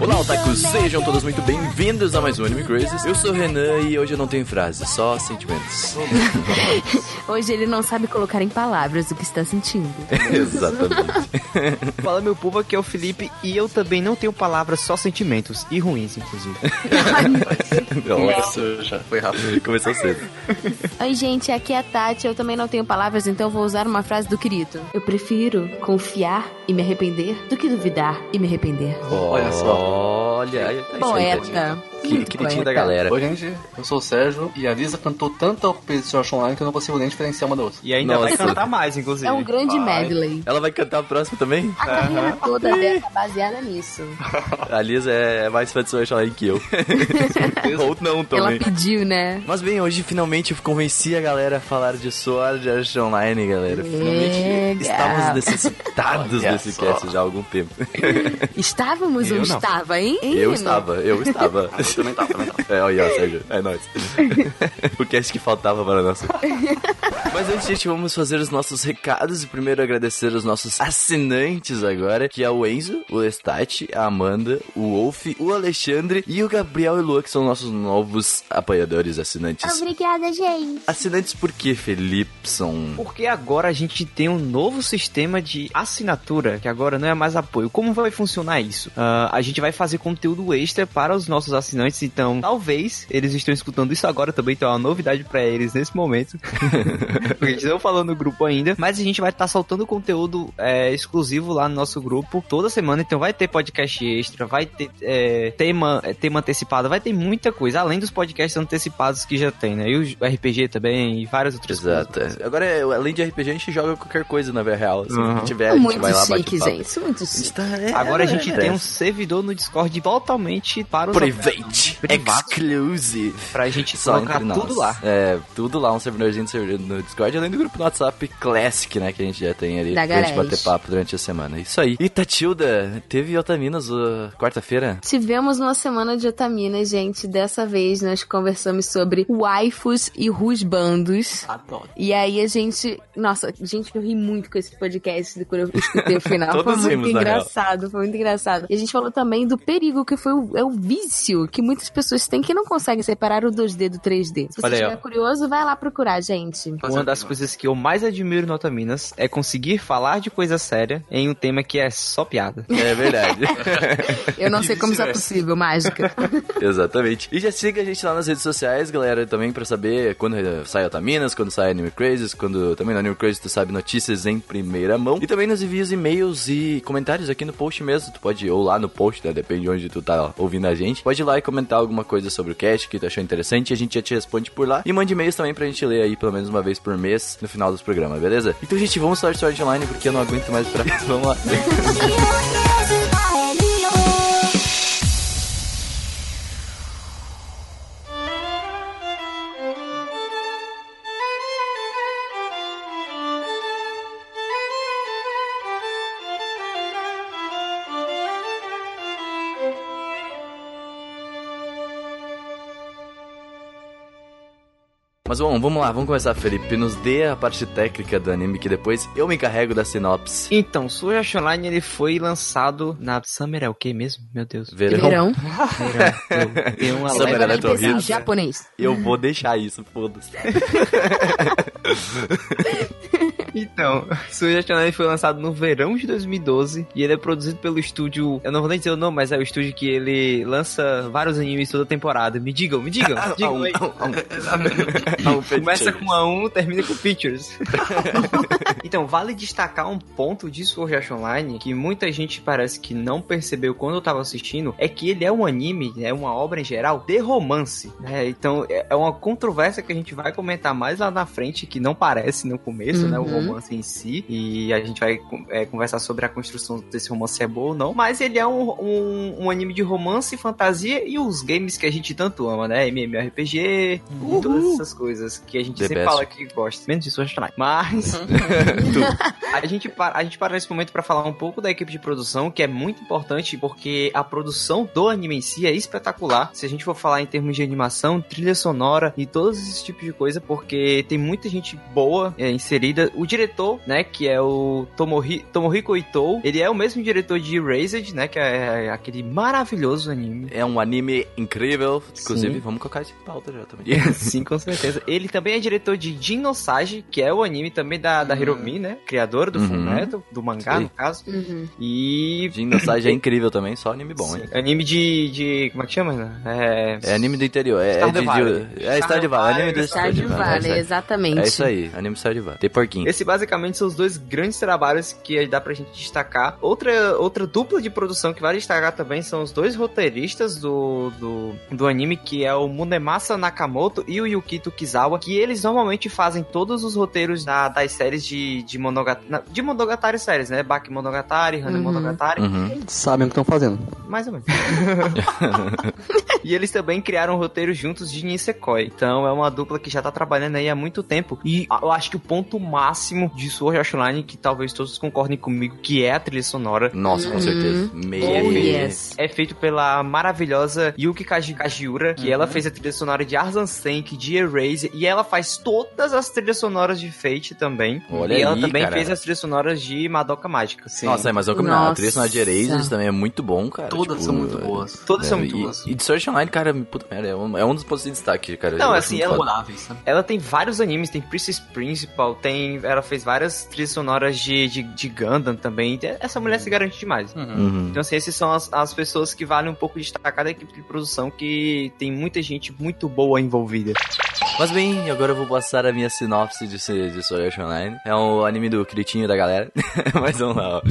Olá, otakus! Sejam todos muito bem-vindos a mais um Anime Crazes. Eu sou o Renan e hoje eu não tenho frase, só sentimentos. Hoje ele não sabe colocar em palavras o que está sentindo. Exatamente. Fala meu povo, aqui é o Felipe e eu também não tenho palavras, só sentimentos. E ruins, inclusive. Nossa, já foi rápido. Começou cedo. Oi, gente, aqui é a Tati. Eu também não tenho palavras, então vou usar uma frase do Kirito. Eu prefiro confiar e me arrepender do que duvidar e me arrepender. Olha só. Olha, aí, tá Poeta. Que, queridinho da galera. Oi, gente, eu sou o Sérgio e a Lisa cantou tanta Sword Online que eu não consigo nem diferenciar uma da outra. E ainda vai Nossa. cantar mais, inclusive. É um grande Vai. medley. Ela vai cantar a próxima também? A carreira toda dela é baseada nisso. A Lisa é mais fã de Sword Online que eu. Ou não Ela também. pediu, né? Mas bem, hoje finalmente eu convenci a galera a falar de Sword Art Online, galera. Finalmente Legal. estávamos necessitados Olha desse só. cast já há algum tempo. Estávamos ou Eu não. estava, hein? Eu estava, eu estava. Eu também tava, também tava. É, olha, ó, Sérgio, é nóis. o cast que faltava para nós. Mas antes, gente, vamos fazer os nossos recados e primeiro agradecer os nossos assinantes agora, que é o Enzo, o Lestat, a Amanda, o Wolf, o Alexandre e o Gabriel e o Lua, que são nossos novos apoiadores assinantes. Obrigada, gente. Assinantes por quê, Felipson? Porque agora a gente tem um novo sistema de assinatura, que agora não é mais apoio. Como vai funcionar isso? Ah, a gente vai fazer conteúdo extra para os nossos assinantes, então talvez eles estão escutando isso agora também, então é uma novidade para eles nesse momento. Porque a gente não falou no grupo ainda, mas a gente vai estar soltando conteúdo é, exclusivo lá no nosso grupo toda semana, então vai ter podcast extra, vai ter é, tema, é, tema antecipado, vai ter muita coisa, além dos podcasts antecipados que já tem, né? E o RPG também, e várias outras Exato. coisas. é. Agora, é, além de RPG, a gente joga qualquer coisa na vida real. Se Uhum. tiver, a gente Muito vai lá, bate chique, gente. Muito A gente chique. tá- é, Agora a gente é, tem é. um servidor no Discord totalmente para os Private, Privado. exclusive. pra gente Só colocar entre nós. tudo lá. É, tudo lá, um servidorzinho no Discord, além do grupo no WhatsApp Classic, né, que a gente já tem ali Da pra gente bater papo durante a semana. Isso aí. E Tatilda, teve Otaminas uh, quarta-feira? Tivemos uma semana de otamina, gente. Dessa vez nós conversamos sobre waifus e rusbandos. Adoro. E aí a gente. Nossa, gente, eu ri muito com esse podcast quando eu escutei o final. Todos foi muito rimos, engraçado, foi muito engraçado. E a gente falou também do perigo que foi o, é o vício que muitas pessoas têm que não conseguem separar o 2D do 3D. Se você estiver curioso, vai lá procurar, gente. Uma das coisas que eu mais admiro no Otaminas é conseguir falar de coisa séria em um tema que é só piada. É verdade. Eu não E sei como isso é vice-versa. possível, mágica. Exatamente. E já siga a gente lá nas redes sociais, galera, também pra saber quando sai Otaminas, quando sai Anime Crazes, quando também no Anime Crazes tu sabe notícias em primeira mão. E também nos envios e-mails e comentários aqui no post mesmo. Tu pode ir ou lá no post, né? Depende de onde tu tá ouvindo a gente. Pode ir lá e comentar alguma coisa sobre o cast que tu achou interessante. A gente já te responde por lá. E mande e-mails também pra gente ler aí pelo menos uma vez por mês no final dos programas, beleza? Então, gente, vamos falar de Sword Online porque eu não aguento mais pra. vamos lá. Mas bom, vamos lá, vamos começar, Felipe. Nos dê a parte técnica do anime que depois eu me encarrego da sinopse. Então, Art Online ele foi lançado na Summer é o que mesmo? Meu Deus. Verão. Verão. Verão. Eu tenho uma Summer Electro Hits. japonês. Eu vou deixar isso, foda-se. Então, Sword Art Online foi lançado no verão de 2012 e ele é produzido pelo estúdio, eu não vou nem dizer o nome, mas é o estúdio que ele lança vários animes toda temporada. Me digam, me digam, digam aí. Começa com a 1, termina com Pictures. então, vale destacar um ponto de Sword Art Online que muita gente parece que não percebeu quando eu tava assistindo, é que ele é um anime, é uma obra em geral, de romance. né? Então, é é uma controvérsia que a gente vai comentar mais lá na frente, que não parece no começo, né? O Uhum. Romance romance em si. E a gente vai é, conversar sobre a construção desse romance se é boa ou não. Mas ele é um, um, um anime de romance, fantasia e os games que a gente tanto ama, né? MMORPG e todas essas coisas que a gente The sempre best. fala que gosta. Menos de Sword Art Online. Mas a gente, para, a gente para nesse momento para falar um pouco da equipe de produção, que é muito importante porque a produção do anime em si é espetacular. Se a gente for falar em termos de animação, trilha sonora e todos esses tipos de coisa, porque tem muita gente boa é, inserida. O diretor, né, que é o Tomohi, Tomohiko Itou, ele é o mesmo diretor de Erased, né, que é aquele maravilhoso anime. É um anime incrível. Inclusive, Sim. vamos colocar isso em pauta já também. Sim, com certeza. Ele também é diretor de Jin no Sage, que é o anime também da, da Hiromi, né? Criadora do Uhum. Fullmetal, do mangá, Sim. no caso. Uhum. E... Jin no Sage é incrível também, só anime bom, hein? Sim, Anime de, de... Como é que chama? né? É... É anime do interior. É, é Stardew de, Valley. de, é Stardew Valley. Anime do Stardew é Valley, aí. exatamente. É isso aí, anime Stardew Valley. Tem porquinho. Esse basicamente são os dois grandes trabalhos que dá pra gente destacar. Outra, outra dupla de produção que vale destacar também são os dois roteiristas do, do, do anime, que é o Munemasa Nakamoto e o Yukito Kizawa, que eles normalmente fazem todos os roteiros da- das séries de, de, monogat, na- de Monogatari séries, né? Baki Monogatari, Hana Uhum. Monogatari, Uhum. Sabem o que estão fazendo. mais ou menos. e eles também criaram um roteiro juntos de Nisekoi. Então é uma dupla que já tá trabalhando aí há muito tempo. E eu acho que o ponto máximo de Sword Art Online, que talvez todos concordem comigo, que é a trilha sonora, Nossa, com Uhum. certeza. é Oh, Meio. yes. é feito pela maravilhosa Yuki Kaji- Kajiura, que ela fez a trilha sonora de Arzan Senki, de Erase, e ela faz todas as trilhas sonoras de Fate também. Olha e ela aí, também cara. fez as trilhas sonoras de Madoka Mágica. Nossa, é, mas vamos combinar. A trilha sonora de Erased também é muito bom, cara. Todas Tipo, são muito boas. Todas é, são muito e, boas. E de Sword Art Online, cara, puta merda, é um, é um dos pontos de destaque, cara. Não, assim, ela- sabe? Ela tem vários animes, tem Princess Principal, tem. Ela fez várias trilhas sonoras de, de, de Gundam também. Essa mulher se garante demais. Uhum. Então, assim, essas são as, as pessoas que valem um pouco destacar da equipe de produção, que tem muita gente muito boa envolvida. Mas bem, agora eu vou passar a minha sinopse de, de Sword Art Online. É um anime do Critinho da galera. Mas vamos lá, ó.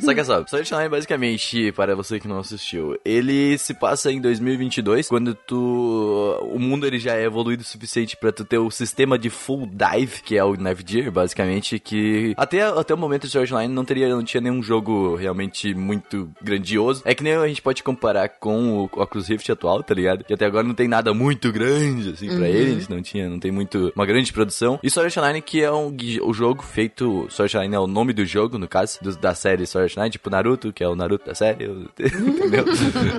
Só que é só, Sword Art Online, basicamente, para você que não assistiu, ele se passa em 2022, quando tu... O mundo ele já é evoluído o suficiente pra tu ter o sistema de full dive, que é o Navigear, basicamente, que até, até o momento de Online não, teria, não tinha nenhum jogo realmente muito grandioso. É que nem a gente pode comparar com o Oculus Rift atual, tá ligado? Que até agora não tem nada muito grande, assim, pra eles, não tinha, não tem muito, uma grande produção. E Sword Online, que é um, o jogo feito, Sword Online é o nome do jogo, no caso, do- da série Sword Online, tipo Naruto, que é o Naruto da série, entendeu?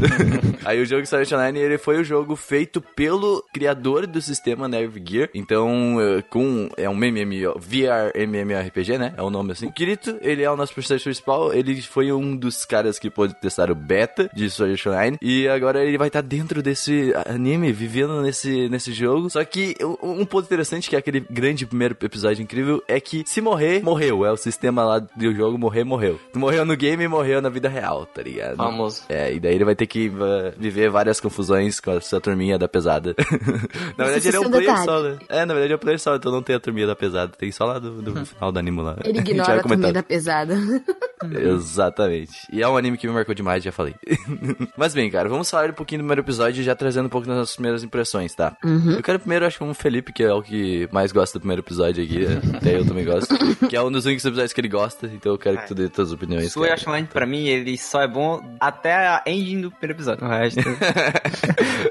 Aí o jogo Sword Online, ele foi o jogo feito pelo criador do sistema Navigear, então, eh, com, é um MMO, VR MMORPG, né? É o nome assim. O Kirito, ele é o nosso personagem principal, ele foi um dos caras que pôde testar o beta de Sword Art Online, e agora ele vai estar dentro desse anime, vivendo nesse, nesse jogo. Só que um ponto interessante, que é aquele grande primeiro episódio incrível, é que se morrer, morreu. É o sistema lá do jogo, morrer, morreu. Morreu no game, morreu na vida real, tá ligado? Famoso. É, e daí ele vai ter que uh, viver várias confusões com a sua turminha da pesada. na verdade, ele é Isso um é um player detalhe. só, né? É, na verdade é um player só, então não tem a turminha da pesada. Tem só lá do, do final do anime lá. Ele ignora a comida pesada. Exatamente. E é um anime que me marcou demais, já falei. Mas bem, cara, vamos falar um pouquinho do primeiro episódio, já trazendo um pouco das nossas primeiras impressões, tá? Eu quero primeiro, acho que o Felipe, que é o que mais gosta do primeiro episódio aqui, até eu também gosto, que é um dos únicos episódios que ele gosta, então eu quero que tu dê tuas opiniões. Cara. Art Online, pra mim, ele só é bom até a ending do primeiro episódio. O resto...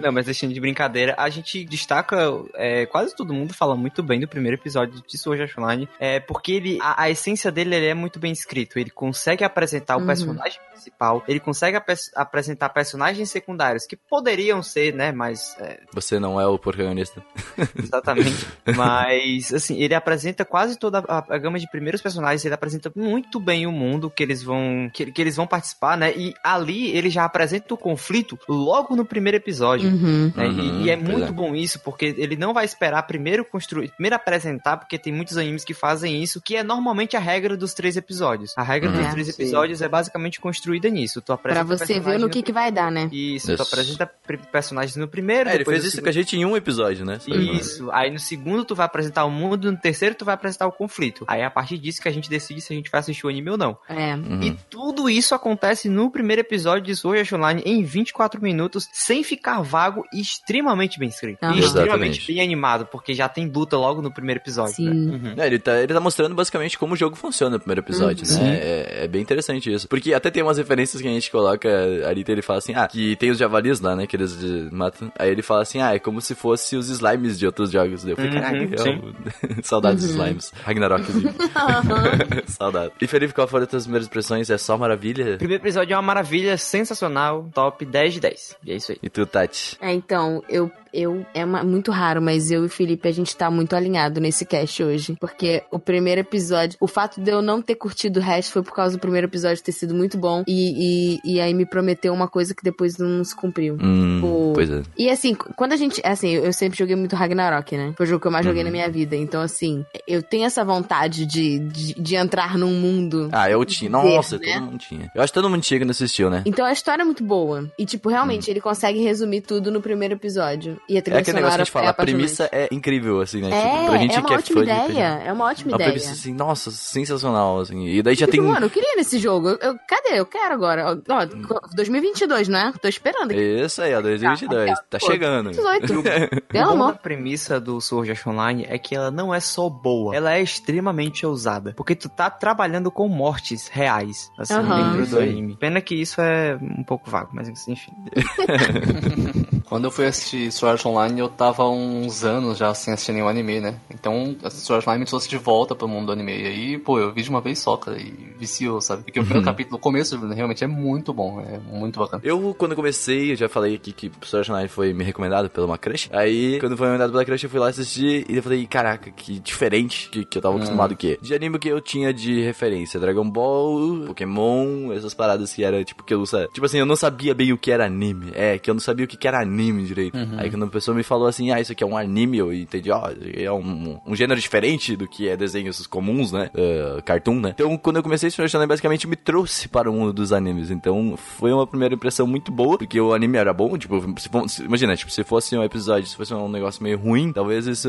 Não, mas deixando de brincadeira, a gente destaca, é, quase todo mundo fala muito bem do primeiro episódio de Sword Art Online, é, porque ele, a, a essência dele ele é muito bem escrito. Ele consegue apresentar o Uhum. personagem principal, ele consegue apres- apresentar personagens secundários que poderiam ser, né, mais é, Você não é o protagonista. Exatamente. Mas, assim, ele apresenta quase toda a, a gama de primeiros personagens, ele apresenta muito bem o mundo que eles vão que, que eles vão participar, né? E ali ele já apresenta o conflito logo no primeiro episódio. Uhum. né? E- Uhum, e, é pois muito é. bom isso, porque ele não vai esperar primeiro construir, primeiro apresentar, porque tem muitos animes que fazem isso, que é normalmente a regra dos três episódios. A regra dos É primeiros três episódios é basicamente construída nisso. Tu pra você ver no que, que vai dar, né? Isso, Isso. tu apresenta personagens no primeiro. É, ele fez isso segundo... com a gente em um episódio, né? Isso. Aí no segundo tu vai apresentar o mundo, no terceiro tu vai apresentar o conflito. Aí é a partir disso que a gente decide se a gente vai assistir o anime ou não. É. Uhum. E tudo isso acontece no primeiro episódio de Sword Art Online em 24 minutos, sem ficar vago e extremamente bem escrito. Uhum. E extremamente bem animado, porque já tem luta logo no primeiro episódio. Sim. Né? Uhum. É, ele, tá, ele tá mostrando basicamente como o jogo funciona no primeiro episódio, uhum. né? É, é, bem interessante isso. Porque até tem umas referências que a gente coloca, a Rita ele fala assim, ah, que tem os javalis lá, né, que eles matam. Aí ele fala assim, ah, é como se fosse os slimes de outros jogos. Eu falei, caraca, uhum, saudades dos uhum. slimes. Ragnarokzinho. Saudade. E Felipe, qual foram as tuas primeiras impressões? É só maravilha? O primeiro episódio é uma maravilha, sensacional, top 10 de 10. E é isso aí. E tu, Tati? É, então, eu eu é uma, muito raro, mas eu e o Felipe a gente tá muito alinhado nesse cast hoje, porque o primeiro episódio, o fato de eu não ter curtido o resto foi por causa do primeiro episódio ter sido muito bom e, e, e aí me prometeu uma coisa que depois não se cumpriu. Hum, o... Pois é. E assim, quando a gente, assim, eu sempre joguei muito Ragnarok, né? Foi o jogo que eu mais joguei na uhum. minha vida, então assim, eu tenho essa vontade de, de, de entrar num mundo. Ah, eu tinha. Nossa, né? todo mundo tinha. Eu acho que todo mundo tinha que não assistiu, né? Então a história é muito boa. E tipo, realmente hum. ele consegue resumir tudo no primeiro episódio. E a trilha é aquele negócio que a gente fala, é a premissa é incrível, assim, né? É, tipo, pra gente é uma que é ótima ideia. É uma ótima ideia. A premissa, assim, nossa, sensacional, assim. E daí já tipo, tem... Mano, eu queria nesse jogo. Eu, cadê? Eu quero agora. Ó, 2022, né? Tô esperando aqui. Isso aí, ó, 2022. Tá, tá chegando. 18. Pelo amor. A premissa do Sword Art Online é que ela não é só boa, ela é extremamente ousada. Porque tu tá trabalhando com mortes reais, assim, uhum. dentro do anime. Pena que isso é um pouco vago, mas enfim. Quando eu fui assistir Sword Art Online, eu tava uns anos já sem assistir nenhum anime, né? Então, Sword Art Online me trouxe de volta pro mundo do anime. E aí, pô, eu vi de uma vez só, cara, e viciou, sabe? Porque o primeiro uhum. capítulo, o começo, realmente é muito bom, é muito bacana. Eu, quando comecei, eu já falei aqui que Sword Art Online foi me recomendado pela uma crush. Aí, quando foi recomendado pela crush, eu fui lá assistir e eu falei, caraca, que diferente que, que eu tava hum. acostumado que De anime que eu tinha de referência, Dragon Ball, Pokémon, essas paradas que era, tipo, que eu, tipo assim, eu não sabia bem o que era anime. É, que eu não sabia o que era anime anime direito. Uhum. Aí quando a pessoa me falou assim, ah, isso aqui é um anime, eu entendi, ó, é um, um gênero diferente do que é desenhos comuns, né? Uh, cartoon, né? Então quando eu comecei a anime, basicamente me trouxe para o mundo dos animes. Então foi uma primeira impressão muito boa, porque o anime era bom, tipo, se, imagina, tipo, se fosse um episódio, se fosse um negócio meio ruim, talvez isso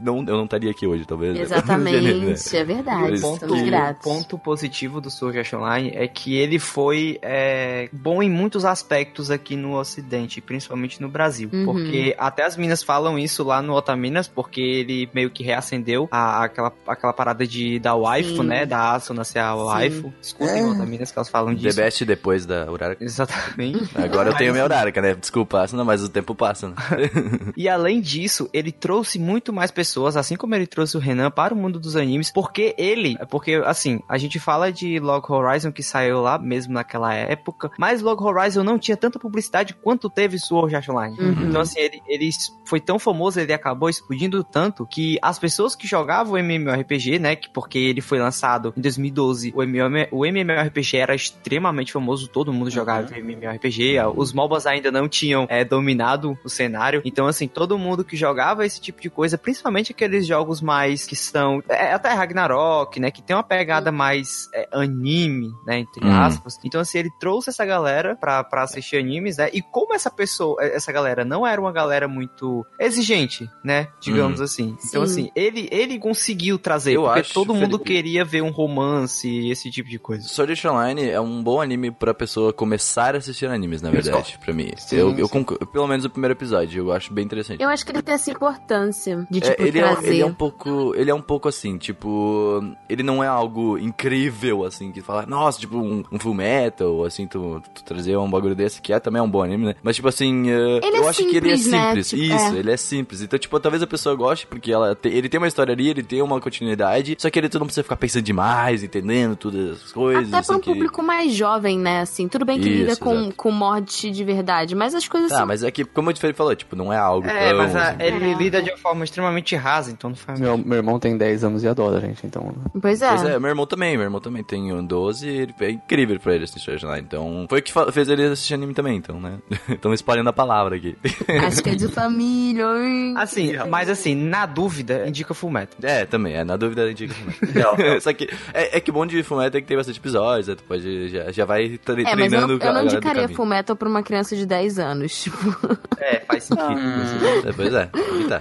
não, eu não estaria aqui hoje, talvez. Exatamente, é verdade. O ponto, o ponto positivo do Sword Art Online é que ele foi é, bom em muitos aspectos aqui no ocidente, principalmente no no Brasil. Uhum. Porque até as minas falam isso lá no Otaminas, porque ele meio que reacendeu a, aquela, aquela parada de da waifu, Sim. né? Da Asuna ser a waifu. Escutem é. Otaminas que elas falam disso. The best depois da Uraraka. Exatamente. Agora eu tenho minha Uraraka, né? Desculpa, Asuna, mas o tempo passa, né? e além disso, ele trouxe muito mais pessoas, assim como ele trouxe o Renan para o mundo dos animes, porque ele, porque assim, a gente fala de Log Horizon que saiu lá mesmo naquela época, mas Log Horizon não tinha tanta publicidade quanto teve Sword Art Online. Uhum. Então, assim, ele, ele foi tão famoso, ele acabou explodindo tanto que as pessoas que jogavam o MMORPG, né, que porque ele foi lançado em 2012, o, MM, o MMORPG era extremamente famoso, todo mundo jogava uhum. MMORPG, os MOBAs ainda não tinham é, dominado o cenário, então, assim, todo mundo que jogava esse tipo de coisa, principalmente aqueles jogos mais que são, é, até Ragnarok, né, que tem uma pegada mais é, anime, né, entre uhum. aspas, então, assim, ele trouxe essa galera pra, pra assistir animes, né, e como essa pessoa, essa galera não era uma galera muito exigente, né? Digamos uhum. assim. Então, Sim. assim, ele, ele conseguiu trazer, Eu porque acho, todo mundo Felipe... queria ver um romance e esse tipo de coisa. Sword Art Online é um bom anime pra pessoa começar a assistir animes, na verdade, pra mim. Sim, eu, eu concordo, pelo menos o primeiro episódio, eu acho bem interessante. Eu acho que ele tem essa importância de, é, tipo, é, ele trazer. É, ele é um pouco, ele é um pouco assim, tipo, ele não é algo incrível, assim, que fala, nossa, tipo, um, um full metal, assim, tu, tu trazer um bagulho desse, que é também um bom anime, né? Mas, tipo assim, uh, eu é acho que ele é simples. Né? Tipo, Isso, é. ele é simples. Então, tipo, talvez a pessoa goste, porque ela te, ele tem uma história ali, ele tem uma continuidade, só que ele tu não precisa ficar pensando demais, entendendo todas as coisas. Até pra um que... público mais jovem, né? Assim, tudo bem que Isso, lida com, com morte de verdade, mas as coisas Tá, mas é que, como o Felipe falou, tipo, não é algo É, tão, mas a, assim. ele é. lida de uma forma extremamente rasa, então não faz meu, meu irmão tem 10 anos e adora, gente, então... Pois é. Pois é, meu irmão também, meu irmão também tem 12 ele é incrível pra ele assistir lá, então... Foi o que fez ele assistir anime também, então, né? Estão espalhando a palavra palavra aqui. Acho que é de família, hein? Assim, mas assim, na dúvida, indica Fullmetal. É, também, é, na dúvida a gente dica Não, não. Só que é, é que bom de Fullmetal é que tem bastante episódios, né? tu pode, já, já vai tre- É, mas eu treinando eu a não indicaria. Full Metal pra uma criança de 10 anos, tipo... É, faz sentido. É, Pois é, tá.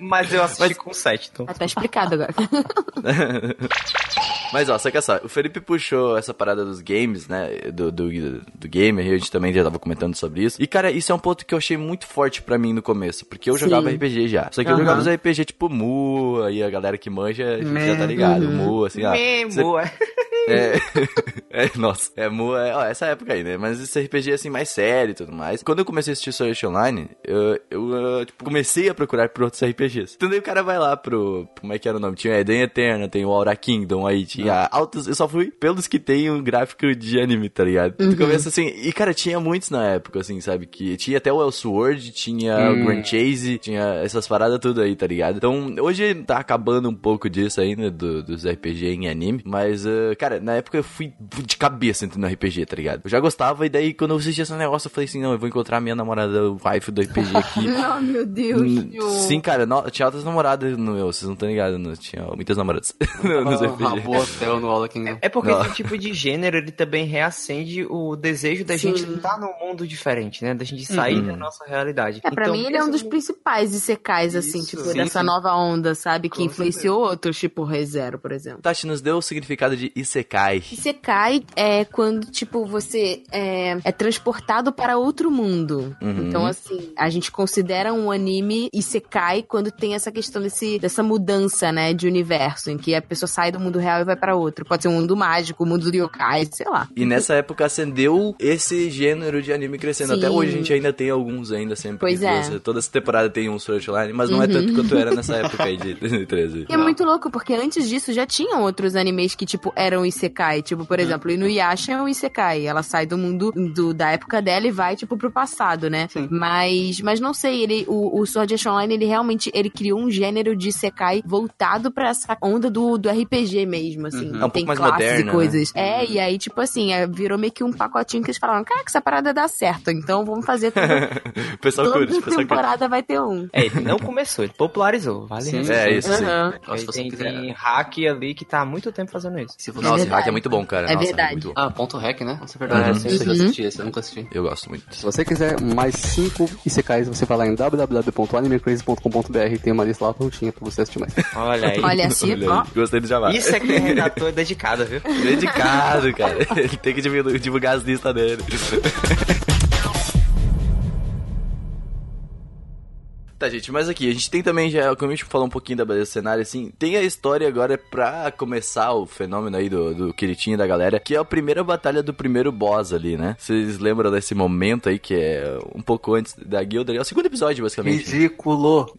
Mas eu assisti com 7, então. Ah, tá explicado agora. Mas ó, saca só, o Felipe puxou essa parada dos games, né? Do, do, do gamer, e a gente também já tava comentando sobre isso. E cara, isso é um ponto que eu achei muito forte pra mim no começo, porque eu Sim. jogava RPG já. Só que eu Aham. jogava os RPG tipo Mu, aí a galera que manja já Me- tá ligado. Uhum. Mu, assim, ah. Mesmo, é. É, é, nossa, é, Mu, é, ó, essa época aí, né? Mas esse RPG assim, mais sério e tudo mais. Quando eu comecei a assistir Sword Online, eu, eu, ah, tipo, comecei a procurar por outros RPGs. Então daí o cara vai lá pro, como é que era o nome? Tinha Eden Eterna, tem o Aura Kingdom aí, tinha altos, eu só fui pelos que tem um gráfico de anime, tá ligado? Tu começa assim, e cara, tinha muitos na época, assim, sabe? Que tinha até o Elsword, tinha o Grand Chase, tinha essas paradas tudo aí, tá ligado? Então, hoje tá acabando um pouco disso ainda, do- dos RPG em anime, mas, ah, cara, na época eu fui de cabeça entrando no RPG, tá ligado? Eu já gostava, e daí quando eu assisti esse negócio, eu falei assim, não, eu vou encontrar minha namorada, o wife do RPG aqui. oh, meu Deus. Hum. Sim, cara, no- tinha outras namoradas no meu, vocês não estão ligados, não, tinha muitas namoradas no- nos Ah, RPG. boa hotel no Kingdom. É porque Não. esse tipo de gênero, ele também reacende o desejo da Sim. gente estar num mundo diferente, né? Da gente sair da nossa realidade. É, pra Então, mim ele é um dos principais secais assim, Isso. tipo, Sim, dessa sim. nova onda, sabe? Que Com influenciou outros, tipo ReZero, por exemplo. Tati nos deu o significado de Isekai. Isekai é quando, tipo, você é, é transportado para outro mundo. Uhum. Então, assim, a gente considera um anime Isekai quando tem essa questão desse, dessa mudança, né, de universo, em que a pessoa sai do mundo real e vai para outro. Pode ser um mundo mágico, o mundo do yokai, sei lá. E nessa época acendeu esse gênero de anime crescendo. Sim. Até hoje a gente ainda tem alguns ainda sempre. Pois é. Toda- Toda essa temporada tem um Online, mas não é tanto quanto era nessa época aí de 2013. E é muito louco, porque antes disso já tinham outros animes que, tipo, eram Isekai. Tipo, por exemplo, Inuyasha é um Isekai. Ela sai do mundo do, da época dela e vai, tipo, pro passado, né? Sim. Mas, mas não sei, ele, o, o Sword Art Online, ele realmente, ele criou um gênero de Isekai voltado pra essa onda do, do RPG mesmo, assim. É um tem pouco mais classes moderno, e coisas. É, e aí, tipo assim, é, virou meio que um pacotinho que eles falaram, cara, que essa parada dá certo, então vamos fazer pessoal curte, Toda pessoal curte. temporada vai ter um. É, ele não começou, ele popularizou, vale Sim. É, isso sim. Aham. Então, tem, quiser. tem hack ali que tá há muito tempo fazendo isso. Se você Nossa, esse verdade. hack é muito bom, cara. É Nossa, verdade. muito bom. Ah, ponto hack, né? Nossa, é verdade. Uhum. Eu sempre Uhum. assisti esse, eu nunca assisti. Eu gosto muito. Se você quiser mais 5 ICKs, você vai lá em www.animecrazy.com.br e tem uma lista lá prontinha pra você assistir mais. Olha aí. Olha assim, Olha ó. Gostei do Jabá. Isso é que é redator dedicado, viu? Dedicado, cara. Ele tem que divulgar, divulgar as listas dele. Tá, gente, mas aqui, a gente tem também já, como a gente falou um pouquinho da beleza do cenário, assim, tem a história agora pra começar o fenômeno aí do, do queritinho da galera, que é a primeira batalha do primeiro boss ali, né? Vocês lembram desse momento aí, que é um pouco antes da guilda? É o segundo episódio, basicamente. Ridículo!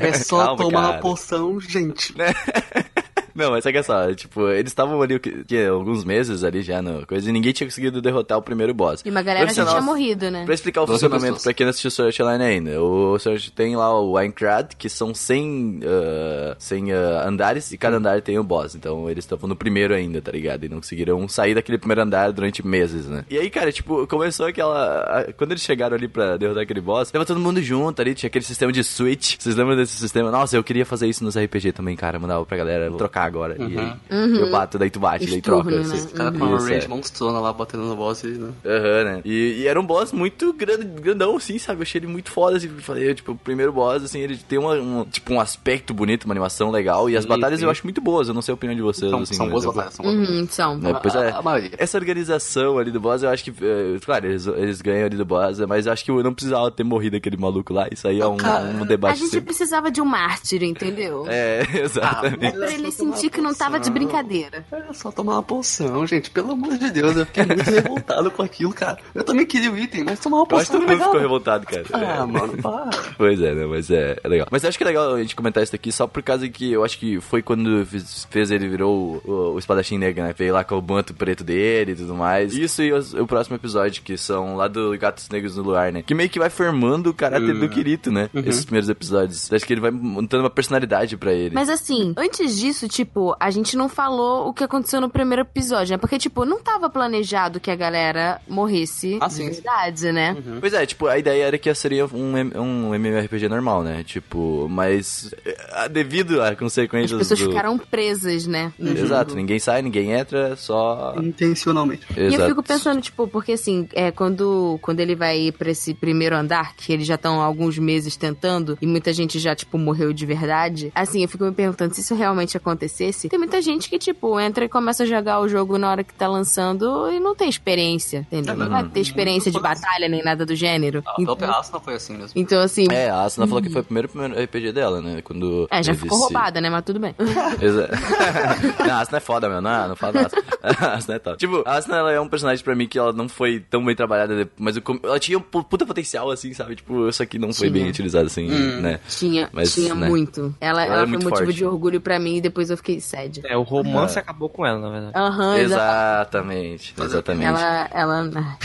É só Calma, tomar cara. uma poção, gente. Não, mas é que é só, tipo, eles estavam ali que, que, alguns meses ali já no coisa e ninguém tinha conseguido derrotar o primeiro boss. E uma galera já tinha morrido, né? Pra explicar o funcionamento pessoas. pra quem não assistiu Sword Online ainda, o Sword tem lá o Aincrad, que são 100, ah, 100 ah, andares, e cada andar tem um boss. Então eles estavam no primeiro ainda, tá ligado? E não conseguiram sair daquele primeiro andar durante meses, né? E aí, cara, tipo, começou aquela... a- Quando eles chegaram ali pra derrotar aquele boss, tava todo mundo junto ali, tinha aquele sistema de switch. Vocês lembram desse sistema? Nossa, eu queria fazer isso nos RPG também, cara. Mandava pra galera trocar agora. E aí, eu bato, daí tu bate, daí Os turnos, troca. né? O cara com uma Isso, range é. monstrona lá batendo no boss e. Né? Aham, né? E, e era um boss muito grande, grandão, assim, sabe? Eu achei ele muito foda, assim. Falei, tipo, o primeiro boss, assim, ele tem uma, um, tipo, um aspecto bonito, uma animação legal. E as Sim, batalhas sim. eu acho muito boas. Eu não sei a opinião de vocês, São, assim. são boas batalhas, são boas. Uhum, são. né? Pois A- é. a maioria. Essa organização ali do boss, eu acho que. eh, claro, eles, eles ganham ali do boss, mas eu acho que eu não precisava ter morrido aquele maluco lá. Isso aí é um, um A debate. gente sempre. precisava de um mártir, entendeu? É, exatamente. Pra ele sentir que não tava de brincadeira. É só tomar uma poção, gente. Pelo amor de Deus, eu fiquei muito revoltado com aquilo, cara. Eu também queria o item, mas tomar uma eu acho que poção todo é mundo ficou revoltado, cara. Ah, mano, para. Pois é, né? Mas é, é legal. Mas eu acho que é legal a gente comentar isso aqui só por causa que eu acho que foi quando fez, fez ele virou o, o espadachim negro, né? Veio lá com o manto preto dele e tudo mais. Isso e os- o próximo episódio, que são lá do Gatos Negros no Luar, né? Que meio que vai formando o caráter do Kirito, né? Esses primeiros episódios. Acho que ele vai montando uma personalidade pra ele. Mas assim, antes disso, tipo, a gente não falou o que aconteceu no primeiro episódio, né? Porque, tipo, não tava planejado que a galera morresse Ah, de verdade, né? Pois é, tipo, a ideia era que seria um, um MMORPG normal, né? Tipo, mas eh, devido a As consequências pessoas do... ficaram presas, né? Exato, ninguém sai, ninguém entra, só... Intencionalmente. E eu Exato. fico pensando, tipo, porque assim, é, quando, quando ele vai ir pra esse primeiro andar, que eles já estão alguns meses tentando, e muita gente já, tipo, morreu de verdade, assim, eu fico me perguntando se isso realmente acontecesse. Tem muita gente que, tipo, entra e começa a jogar o jogo na hora que tá lançando e não tem experiência, entendeu? Não vai ter experiência de batalha nem nada do gênero. A Então, própria Asuna foi assim mesmo. então assim. É, a Asuna falou que foi o primeiro, primeiro RPG dela, né? Quando É, já ficou roubada, né? Mas tudo bem. Exato. não, a Asuna é foda, meu. Não, não fala da Asuna. A Asuna é top. Tipo, a Asuna ela é um personagem pra mim que ela não foi tão bem trabalhada, mas eu ela tinha um pu- puta potencial, assim, sabe? Tipo, isso aqui não foi Tinha. bem utilizado, assim, né? Tinha, Mas, tinha né, muito. Ela, ela ela, era foi muito motivo forte. de orgulho pra mim e depois eu fiquei sad. É, o romance acabou com ela, na verdade. Aham, Exatamente, exatamente. Ela, ela.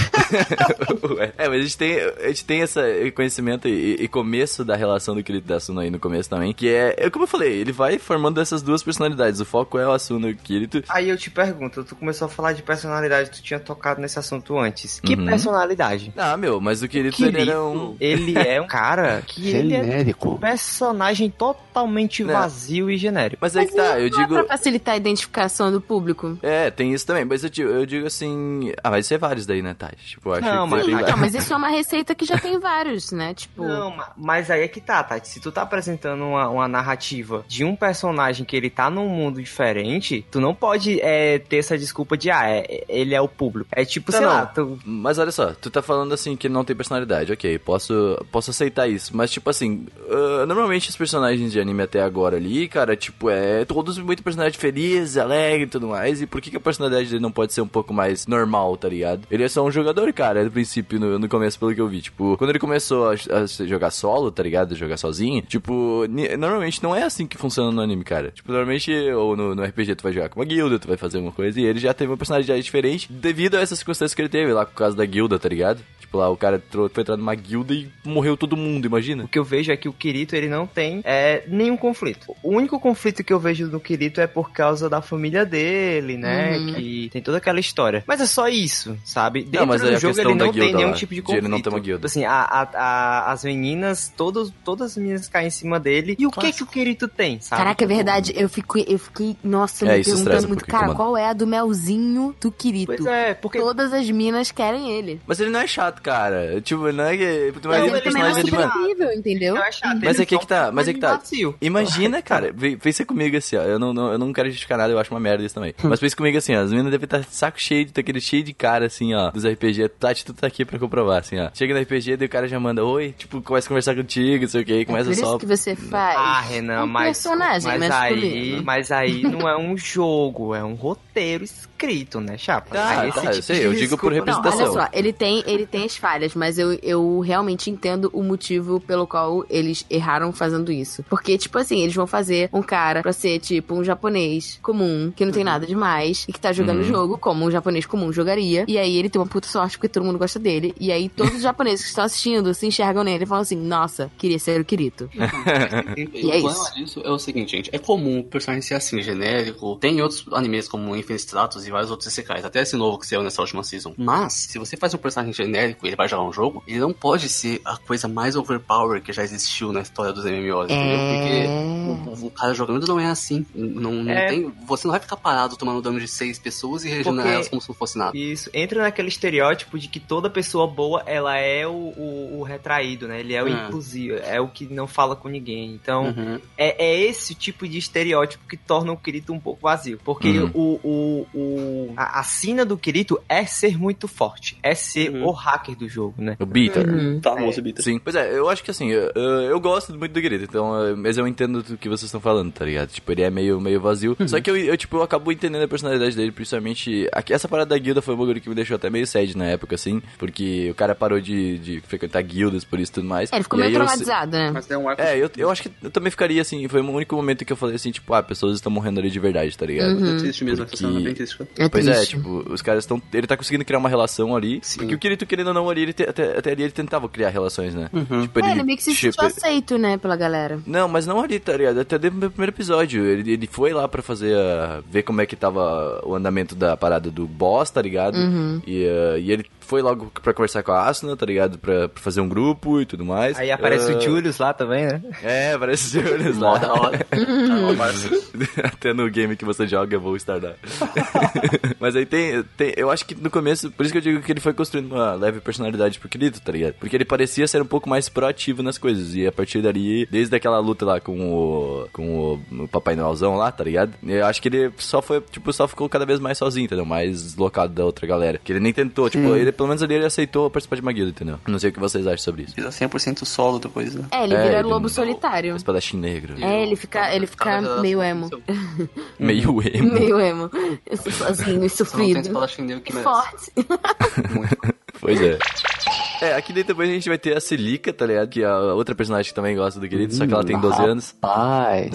é, mas a gente tem, a gente tem esse conhecimento e, e começo da relação do Kirito e da Asuna aí no começo também, que é, é como eu falei, ele vai formando essas duas personalidades. O foco é o Asuna e o Kirito. Aí eu te pergunto, tu começou a falar de personalidade, tu tinha tocado nesse assunto antes. Que Uhum. personalidade? Ah, meu, mas o Kirito, ele era um... ele é um cara que ele é um Genérico. personagem totalmente Não. vazio e genérico. Mas aí que tá, eu não é digo... pra facilitar a identificação do público. É, tem isso também, mas eu digo, eu digo assim... Ah, vai ser vários daí, né, Tati? Tipo, acho Não, que mas- Sim, Não, mas isso é uma receita que já tem vários, né? Tipo. Não, ma- mas aí é que tá, Tati. Se tu tá apresentando uma, uma narrativa de um personagem que ele tá num mundo diferente, tu não pode é, ter essa desculpa de, ah, é- ele é o público. É tipo, Não, sei não. lá, tu, Mas olha só, tu tá falando assim que ele não tem personalidade, ok, posso, posso aceitar isso. Mas, tipo assim, ah, normalmente os personagens de anime até agora ali, cara, tipo, é todos muito personagem feliz, alegre e tudo mais. E por que, que a personalidade dele não pode ser um pouco mais normal, tá ligado? Ele é só um jogador, cara, no princípio, no, no começo, pelo que eu vi. Tipo, quando ele começou a, a jogar solo, tá ligado? Jogar sozinho, tipo, normalmente não é assim que funciona no anime, cara. Tipo, normalmente, ou no, no RPG tu vai jogar com uma guilda, tu vai fazer alguma coisa, e ele já teve uma personalidade diferente devido a essas circunstâncias que ele teve lá por causa da guilda, tá ligado? Tipo, lá o cara foi entrar numa guilda e morreu todo mundo, imagina. o que eu vejo é que o Kirito, ele não tem é, nenhum conflito. O único conflito que eu vejo no Kirito é por causa da família dele, né? Uhum. Que tem toda aquela história. Mas é só isso, sabe? Dentro mas é do jogo ele não tem nenhum lá, tipo de de ele conflito. não ter uma guilda. Assim, a, a- a- as meninas, todos, todas as meninas caem em cima dele. E o que que o Kirito tem, sabe? Caraca, é verdade. Eu fiquei, eu fiquei, nossa, É, me isso perguntando muito, cara, mano. qual é a do melzinho do Kirito? Pois é, porque Todas as minas querem ele. Mas ele não é chato, cara. Tipo, não é. Tu Mas imagina ele não é super incrível, entendeu? não é chato. Mas ele é que que tá, mas é que tá. Imagina, cara, vem- pensa comigo assim, ó. Eu não, não- eu não quero justificar nada, eu acho uma merda isso também. Mas pensa comigo assim, ó. As meninas devem estar de saco cheio de aquele cheio de cara, assim, ó, dos RPG. Tati, tu tá aqui pra comprovar, assim, ó. Chega no RPG, daí o cara já manda, oi, tipo, começa a conversar contigo, não sei o que, É começa por isso só. que você faz. Ah, Renan, um mas, personagem mas aí, masculino. mas aí não é um jogo, é um roteiro escrito, né, chapa? Tá, Aí tá, eu sei, eu digo por desculpa- Não, representação. olha só, ele tem, ele tem as falhas, mas eu, eu realmente entendo o motivo pelo qual eles erraram fazendo isso. Porque, tipo assim, eles vão fazer um cara pra ser, tipo, um japonês comum, que não tem nada demais, e que tá jogando o Uhum. jogo como um japonês comum jogaria. E aí ele tem uma puta sorte porque todo mundo gosta dele. E aí todos os japoneses que estão assistindo se enxergam nele e falam assim: nossa, queria ser o Kirito. E é o problema isso. disso é o seguinte, gente. É comum o personagem ser assim, genérico. Tem outros animes como Infinite Stratos e vários outros isekais. Até esse novo que saiu nessa última season. Mas, se você faz um personagem genérico e ele vai jogar um jogo, ele não pode ser a coisa mais overpower que já existiu na história dos MMOs, entendeu? Porque o, o cara jogando não é assim. Não, não É. tem, você não vai ficar parado tomando dano de seis pessoas e regenerar Porque- elas como se não fosse nada. Isso, entra naquele estereótipo de que toda pessoa boa, ela é o, o, o retraído, né? Ele é o É. inclusivo, é o que não fala com ninguém. Então, Uhum. é, é esse tipo de estereótipo que torna o Kirito um pouco vazio. Porque Uhum. o, o, o, a, a sina do Kirito é ser muito forte, é ser Uhum. o hacker do jogo, né? O Bita. Uhum. Famoso, Bita. Sim, pois é, eu acho que assim, eu, eu- gosto muito do Grito, então, mas eu entendo do que vocês estão falando, tá ligado? Tipo, ele é meio, meio vazio. Só que eu, eu, tipo, eu acabo entendendo a personalidade dele, principalmente. Aqui, essa parada da guilda foi um bagulho que me deixou até meio sad na época, assim, porque o cara parou de, de frequentar guildas por isso e tudo mais. É, ele ficou E meio aí eu- traumatizado, né? Mas é um arco. É, eu, eu acho que eu também ficaria assim, foi o único momento que eu falei assim, tipo, ah, pessoas estão morrendo ali de verdade, tá ligado? Uhum. É triste mesmo, Porque- cena é bem triste. É Pois é, triste. tipo, os caras estão. Ele tá conseguindo criar uma relação ali. Porque o Kirito, querendo ou não, ali, ele te- até, até ali ele tentava criar relações, né? Tipo, É, ele meio que se tipo, aceito, né, pela galera. Não, mas não ali, tá ligado? Até desde o meu primeiro episódio. Ele, ele foi lá pra fazer, uh, ver como é que tava o andamento da parada do boss, tá ligado? E, uh, e ele foi logo pra conversar com a Asuna, tá ligado? Pra, pra fazer um grupo e tudo mais. Aí aparece Uh, o Julius lá também, né? É, aparece o Julius lá. da hora. Até no game que você joga, eu vou startar. Mas aí tem, tem. Eu acho que no começo, por isso que eu digo que ele foi construindo uma leve personalidade pro Kirito, tá ligado? Porque ele parecia ser um pouco mais proativo nas coisas. E a partir dali, desde aquela luta lá com o. com o, o Papai Noelzão lá, tá ligado? Eu acho que ele só foi, tipo, só ficou cada vez mais sozinho, entendeu? Mais deslocado da outra galera. Que ele nem tentou, tipo, ele, pelo menos ali ele aceitou participar de uma guilda, entendeu? Não sei o que vocês acham sobre isso. é Vira 100% solo depois, né? É, ele É, vira ele- lobo solitário. Espadachim negro. É, ele fica, ele fica Cada meio emo. Meio emo. Meio emo. Eu sou sozinho e Só não tem sofrido. espadachim negro que E merece. forte. Pois é. É, aqui daí também a gente vai ter a Celica, tá ligado? Que é a outra personagem que também gosta do querido, só que ela tem 12 anos. Pai.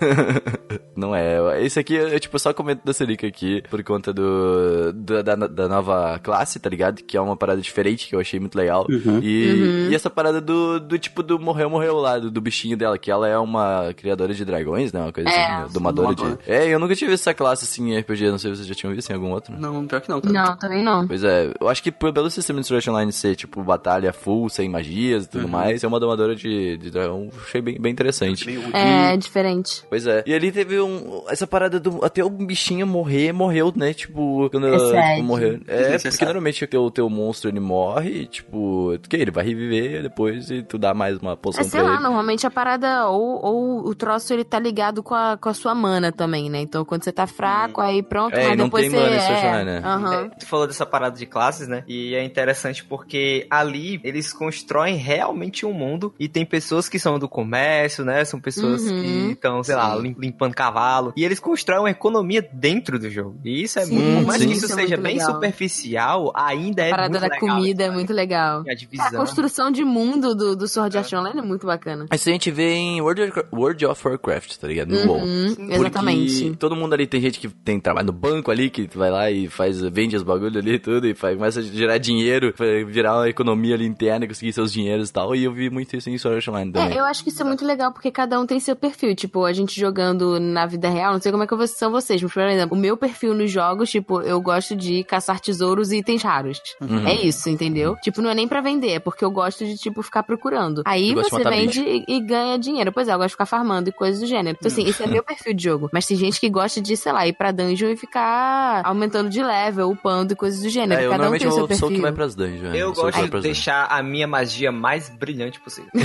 Não é. Esse aqui, eu, tipo, só comento da Celica aqui por conta do, do- da, da nova classe, tá ligado? Que é uma parada diferente que eu achei muito legal. E, e essa parada do, do tipo do morreu, morreu lá, do, do bichinho dela, que ela é uma criadora de dragões, né? Uma coisa É, assim, domadora de. É, eu nunca tive essa classe assim em RPG, não sei se vocês já tinham visto em algum outro. Não, pior que não, cara. Não, também não. Pois é, eu acho que por- pelo sistema de Sword Online ser, tipo, batalha full, sem magias e tudo mais, ser uma domadora de, de dragão, achei bem, bem interessante. É diferente. Pois é. E ali teve um. Essa parada do. Até o bichinho morrer, morreu, né? Tipo, quando É tipo, sad. morreu. É, porque Desnecessário. normalmente o teu, teu monstro ele morre, e, tipo, que ele vai reviver depois e tu dá mais uma poção É, sei pra lá, ele. normalmente a parada, ou, ou o troço ele tá ligado com a, com a sua mana também, né? Então quando você tá fraco, aí pronto, É, mas e não depois tem você. mana é, Online, né? aham. É, tu falou dessa parada de classes, né? E é interessante porque ali eles constroem realmente um mundo e tem pessoas que são do comércio, né? São pessoas Uhum. que estão, sei lá, lim- limpando cavalo. E eles constroem uma economia dentro do jogo. E isso é Sim, muito. Por mais sim. que isso Isso é seja muito bem legal. superficial, ainda é A parada muito da legal, comida é muito legal. A A divisão. construção de mundo do, do Sword Art Online é muito bacana. Isso a gente vê em World of, World of Warcraft, tá ligado? No. Uhum, exatamente. todo mundo ali tem gente que tem trabalho no banco ali, que vai lá e faz, vende os bagulho ali e tudo, e faz, começa a gerar dinheiro, pra virar uma economia ali interna, conseguir seus dinheiros e tal. E eu vi muito isso em Sword Art Online também. É, eu acho que isso é muito legal, porque cada um tem seu perfil. Tipo, a gente jogando na vida real, não sei como é que vocês- são vocês, mas, por exemplo, o meu perfil nos jogos, tipo, eu gosto de caçar tesouros e itens raros. Uhum. É isso, entendeu? Tipo, não é nem pra vender, é porque eu gosto de, tipo, ficar procurando. Aí Eu você vende e, e ganha dinheiro. Pois é, eu gosto de ficar farmando e coisas do gênero. Então, assim, esse é meu perfil de jogo. Mas tem gente que gosta de, sei lá, ir pra dungeon e ficar aumentando de level, upando e coisas do gênero. É, cada um tem o seu perfil. Vai pras dungeons. Eu que vai gosto de deixar a minha magia mais brilhante possível.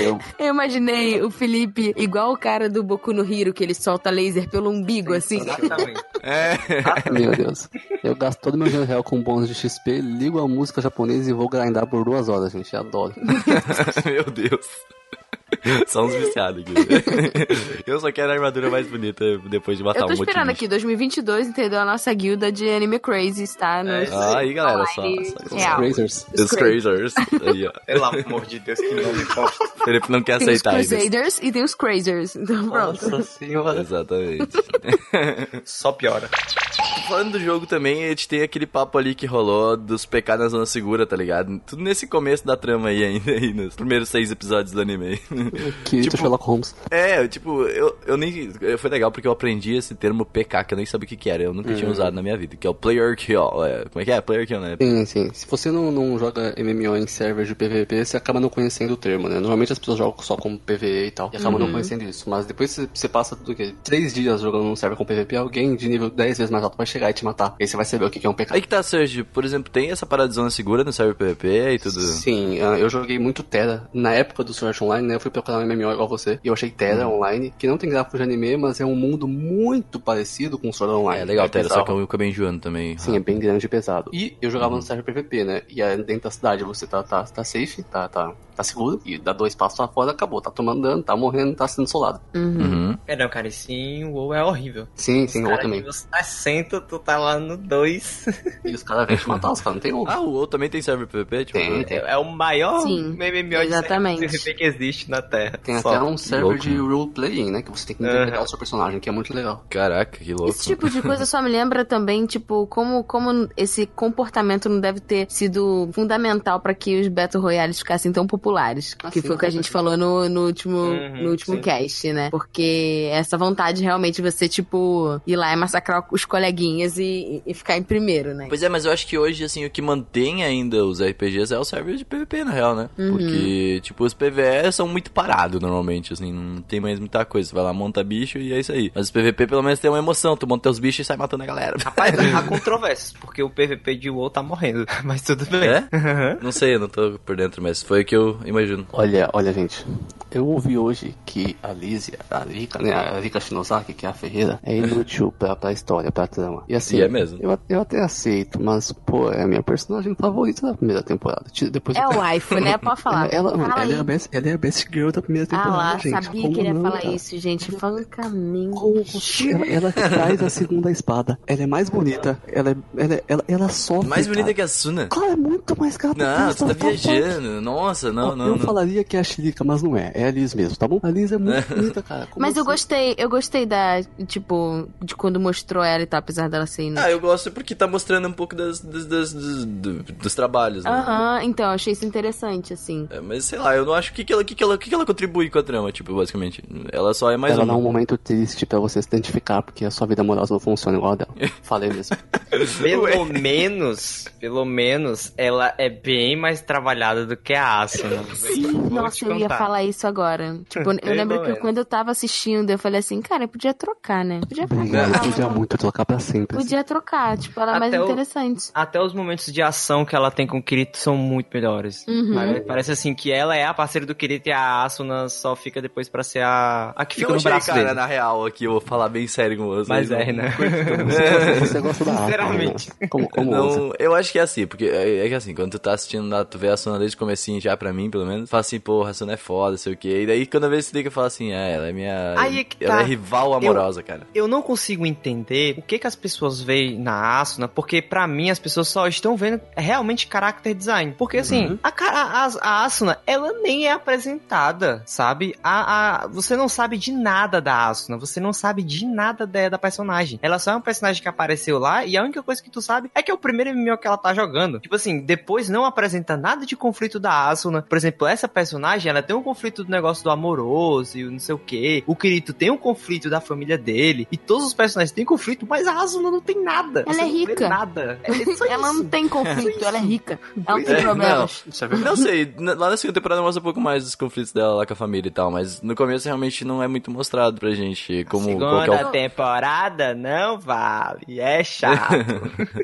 Eu, Eu imaginei o Felipe igual o cara do Boku no Hiro, que ele solta laser pelo umbigo, assim. Exatamente. meu Deus. Eu gasto todo meu dinheiro real com bônus de XP, ligo a música japonesa e vou grindar por duas horas, gente. Adoro. Meu Deus. Só uns viciados aqui. eu só quero a armadura mais bonita depois de matar Eu um tô monte de esperando bicho. aqui, 2022, entendeu? A nossa guilda de Anime Crazy está no. Ah, aí, galera, só- só- Os. Crazers. Os Crazers. Aí, ó. Pelo amor de Deus, que nome forte. Felipe não quer Tem os aceitar isso. Crusaders e tem os Crazers. Então pronto. Nossa senhora. Exatamente. Só piora. Falando do jogo também, a gente tem aquele papo ali que rolou dos PK na zona segura, tá ligado? Tudo nesse começo da trama aí ainda, aí nos primeiros seis episódios do anime. Querido Tipo- Sherlock Holmes. É, tipo, eu, eu nem. Foi legal porque eu aprendi esse termo PK, que eu nem sabia o que, que era. Eu nunca tinha usado na minha vida, que é o Player Kill. É, como é que é? Player Kill, né? Sim, sim. Se você não, não joga MMO em server de PVP, você acaba não conhecendo o termo, né? Normalmente as pessoas jogam só como PVE e tal, e acabam não conhecendo isso. Mas depois você, você passa do quê? Três dias jogando num server com PVP, alguém de nível 10 vezes mais alto vai chegar e te matar. Aí você vai saber o que que é um PK. Aí que tá, Sergio. Por exemplo, tem essa parada de zona segura no server PvP e tudo. Sim, ah, eu joguei muito Terra. Na época do Sword Online, né? Eu fui procurar um MMO igual você. E eu achei Terra Uhum. Online, que não tem gráfico de anime, mas é um mundo muito parecido com o Sword Online. É legal, Tera, só bizarro. que eu acabei enjoando também. Sim, é bem grande e pesado. E eu jogava Uhum. no server PVP, né? E aí dentro da cidade você tá, tá, tá safe, tá, tá, tá seguro. E dá dois passos lá fora, acabou. Tá tomando dano, tá morrendo, tá sendo solado. Uhum. É, não, cara, e sim, o WoW é horrível. Sim, sim, Cara, ou também. nível 60, tu tá lá no 2. E os caras vêm te matar, os caras não tem um. Ah, o WoW também tem server PvP? Tipo, Tem, tem. É o maior Sim, MMO de exatamente. PVP que existe na Terra. Tem Só. até um server louco, de né? role-playing, né? Que você tem que interpretar Aham. o seu personagem, que é muito legal. Caraca, que louco. Esse tipo de coisa só me lembra também, tipo, como, como esse comportamento não deve ter sido fundamental pra que os Battle Royales ficassem tão populares. Ah, que sim, foi o que a gente falou no, no último, Uhum, no último sim. cast, né? Porque essa vontade realmente de você, tipo, ir lá e massacrar os coleguinhas e, e ficar em primeiro, né? Pois é, mas eu acho que hoje, assim, o que mantém ainda os RPGs é o server de PVP, na real, né? Uhum. Porque, tipo, os PVE são muito parados normalmente, assim, não tem mais muita coisa. Você vai lá, monta bicho e é isso aí. Mas os PVP pelo menos tem uma emoção, tu monta teus bichos e sai matando a galera. Rapaz, há controvérsias, porque o PVP de WoW tá morrendo. Mas tudo bem. É? Não sei, eu não tô por dentro, mas foi o que eu imagino. Olha, olha, gente. Eu ouvi hoje que a Lízia, a Rika, né? A Rika Shinosaki, que é a Ferreira, é inútil pra, pra história, pra trama. E assim, E é mesmo. Eu, eu até aceito, mas, pô, é a minha personagem favorita da primeira temporada. Depois É o waifu, né? Pode falar. Ela, ela, Fala ela é a best, ela é a best girl da primeira Ah temporada, lá, gente. sabia Como que ele ia falar cara? isso, gente. Francamente. Ela, ela que traz a segunda espada. Ela é mais bonita. Ela, é- ela, é- ela, ela sofre. Mais bonita cara. que a Suna. Claro, é muito mais gata. Não, que você a tá viajando. Nossa, não, não, eu não. falaria que é a Shirika, mas não é. É a Liz mesmo, tá bom? A Liz é muito bonita, cara. Como Mas eu assim? gostei, eu gostei da, tipo, de quando mostrou ela e tal, apesar dela ser inútil. Ah, eu gosto porque tá mostrando um pouco das, das, das- dos, do- dos trabalhos, né? Aham, então, eu achei isso interessante, assim. É, mas sei lá, eu não acho que, que, ela, que, que, ela, que, que ela contribui com a trama, tipo, basicamente. Ela só é mais Ela uma. dá um momento triste pra você se identificar, porque a sua vida amorosa não funciona igual a dela. Falei mesmo. Pelo menos, pelo menos, ela é bem mais trabalhada do que a Asuna. Sim, nossa, eu ia falar isso agora. Tipo, eu Pelo lembro que quando eu tava assistindo, eu falei assim, cara, eu podia trocar, né? Podia eu podia muito trocar pra sempre. assim. Podia trocar, tipo, ela é mais o- interessante. Até os momentos de ação que ela tem com o Kirito são muito melhores. Uhum. Pare- Parece assim que ela é a parceira do Kirito e a Asuna só fica depois pra ser a. A que fica eu no achei, braço cara, dele. na real, aqui eu vou falar bem sério com você. Mas não- é, né? Você, você gosta da Asuna, Sinceramente. né? Como, como? Não, eu acho que é assim, porque é, é que assim, quando tu tá assistindo tu vê a Suna desde o comecinho já pra mim, pelo menos, fala assim, porra, a Suna é foda, sei o quê. E daí quando vez você liga, fala assim, é, ela é minha. Aí é que Ela tá. é rival amorosa, cara. Eu não consigo entender o que que as pessoas veem na Asuna, porque pra mim as pessoas só estão vendo realmente character design. Porque assim, Uhum. a, a, a Asuna, ela nem é apresentada, sabe? A, a, você não sabe de nada da Asuna, você não sabe de nada da, da personagem. Ela só é um personagem que apareceu lá e a única coisa que tu sabe é que é o primeiro MMO que ela tá jogando. Tipo assim, depois não apresenta nada de conflito da Asuna. Por exemplo, essa personagem, ela tem um conflito do negócio do amoroso e o não sei o que. O Kirito tem um conflito da família dele. E todos os personagens têm conflito, mas a Asuna não tem nada. Ela Você é não rica. Nada. É só Ela isso. não tem conflito, ela é rica. Ela não tem É, problemas. Isso é. Não sei, lá na segunda temporada mostra um pouco mais dos conflitos dela lá com a família e tal, mas no começo realmente não é muito mostrado pra gente como qual que é Segunda temporada não vale. É chato.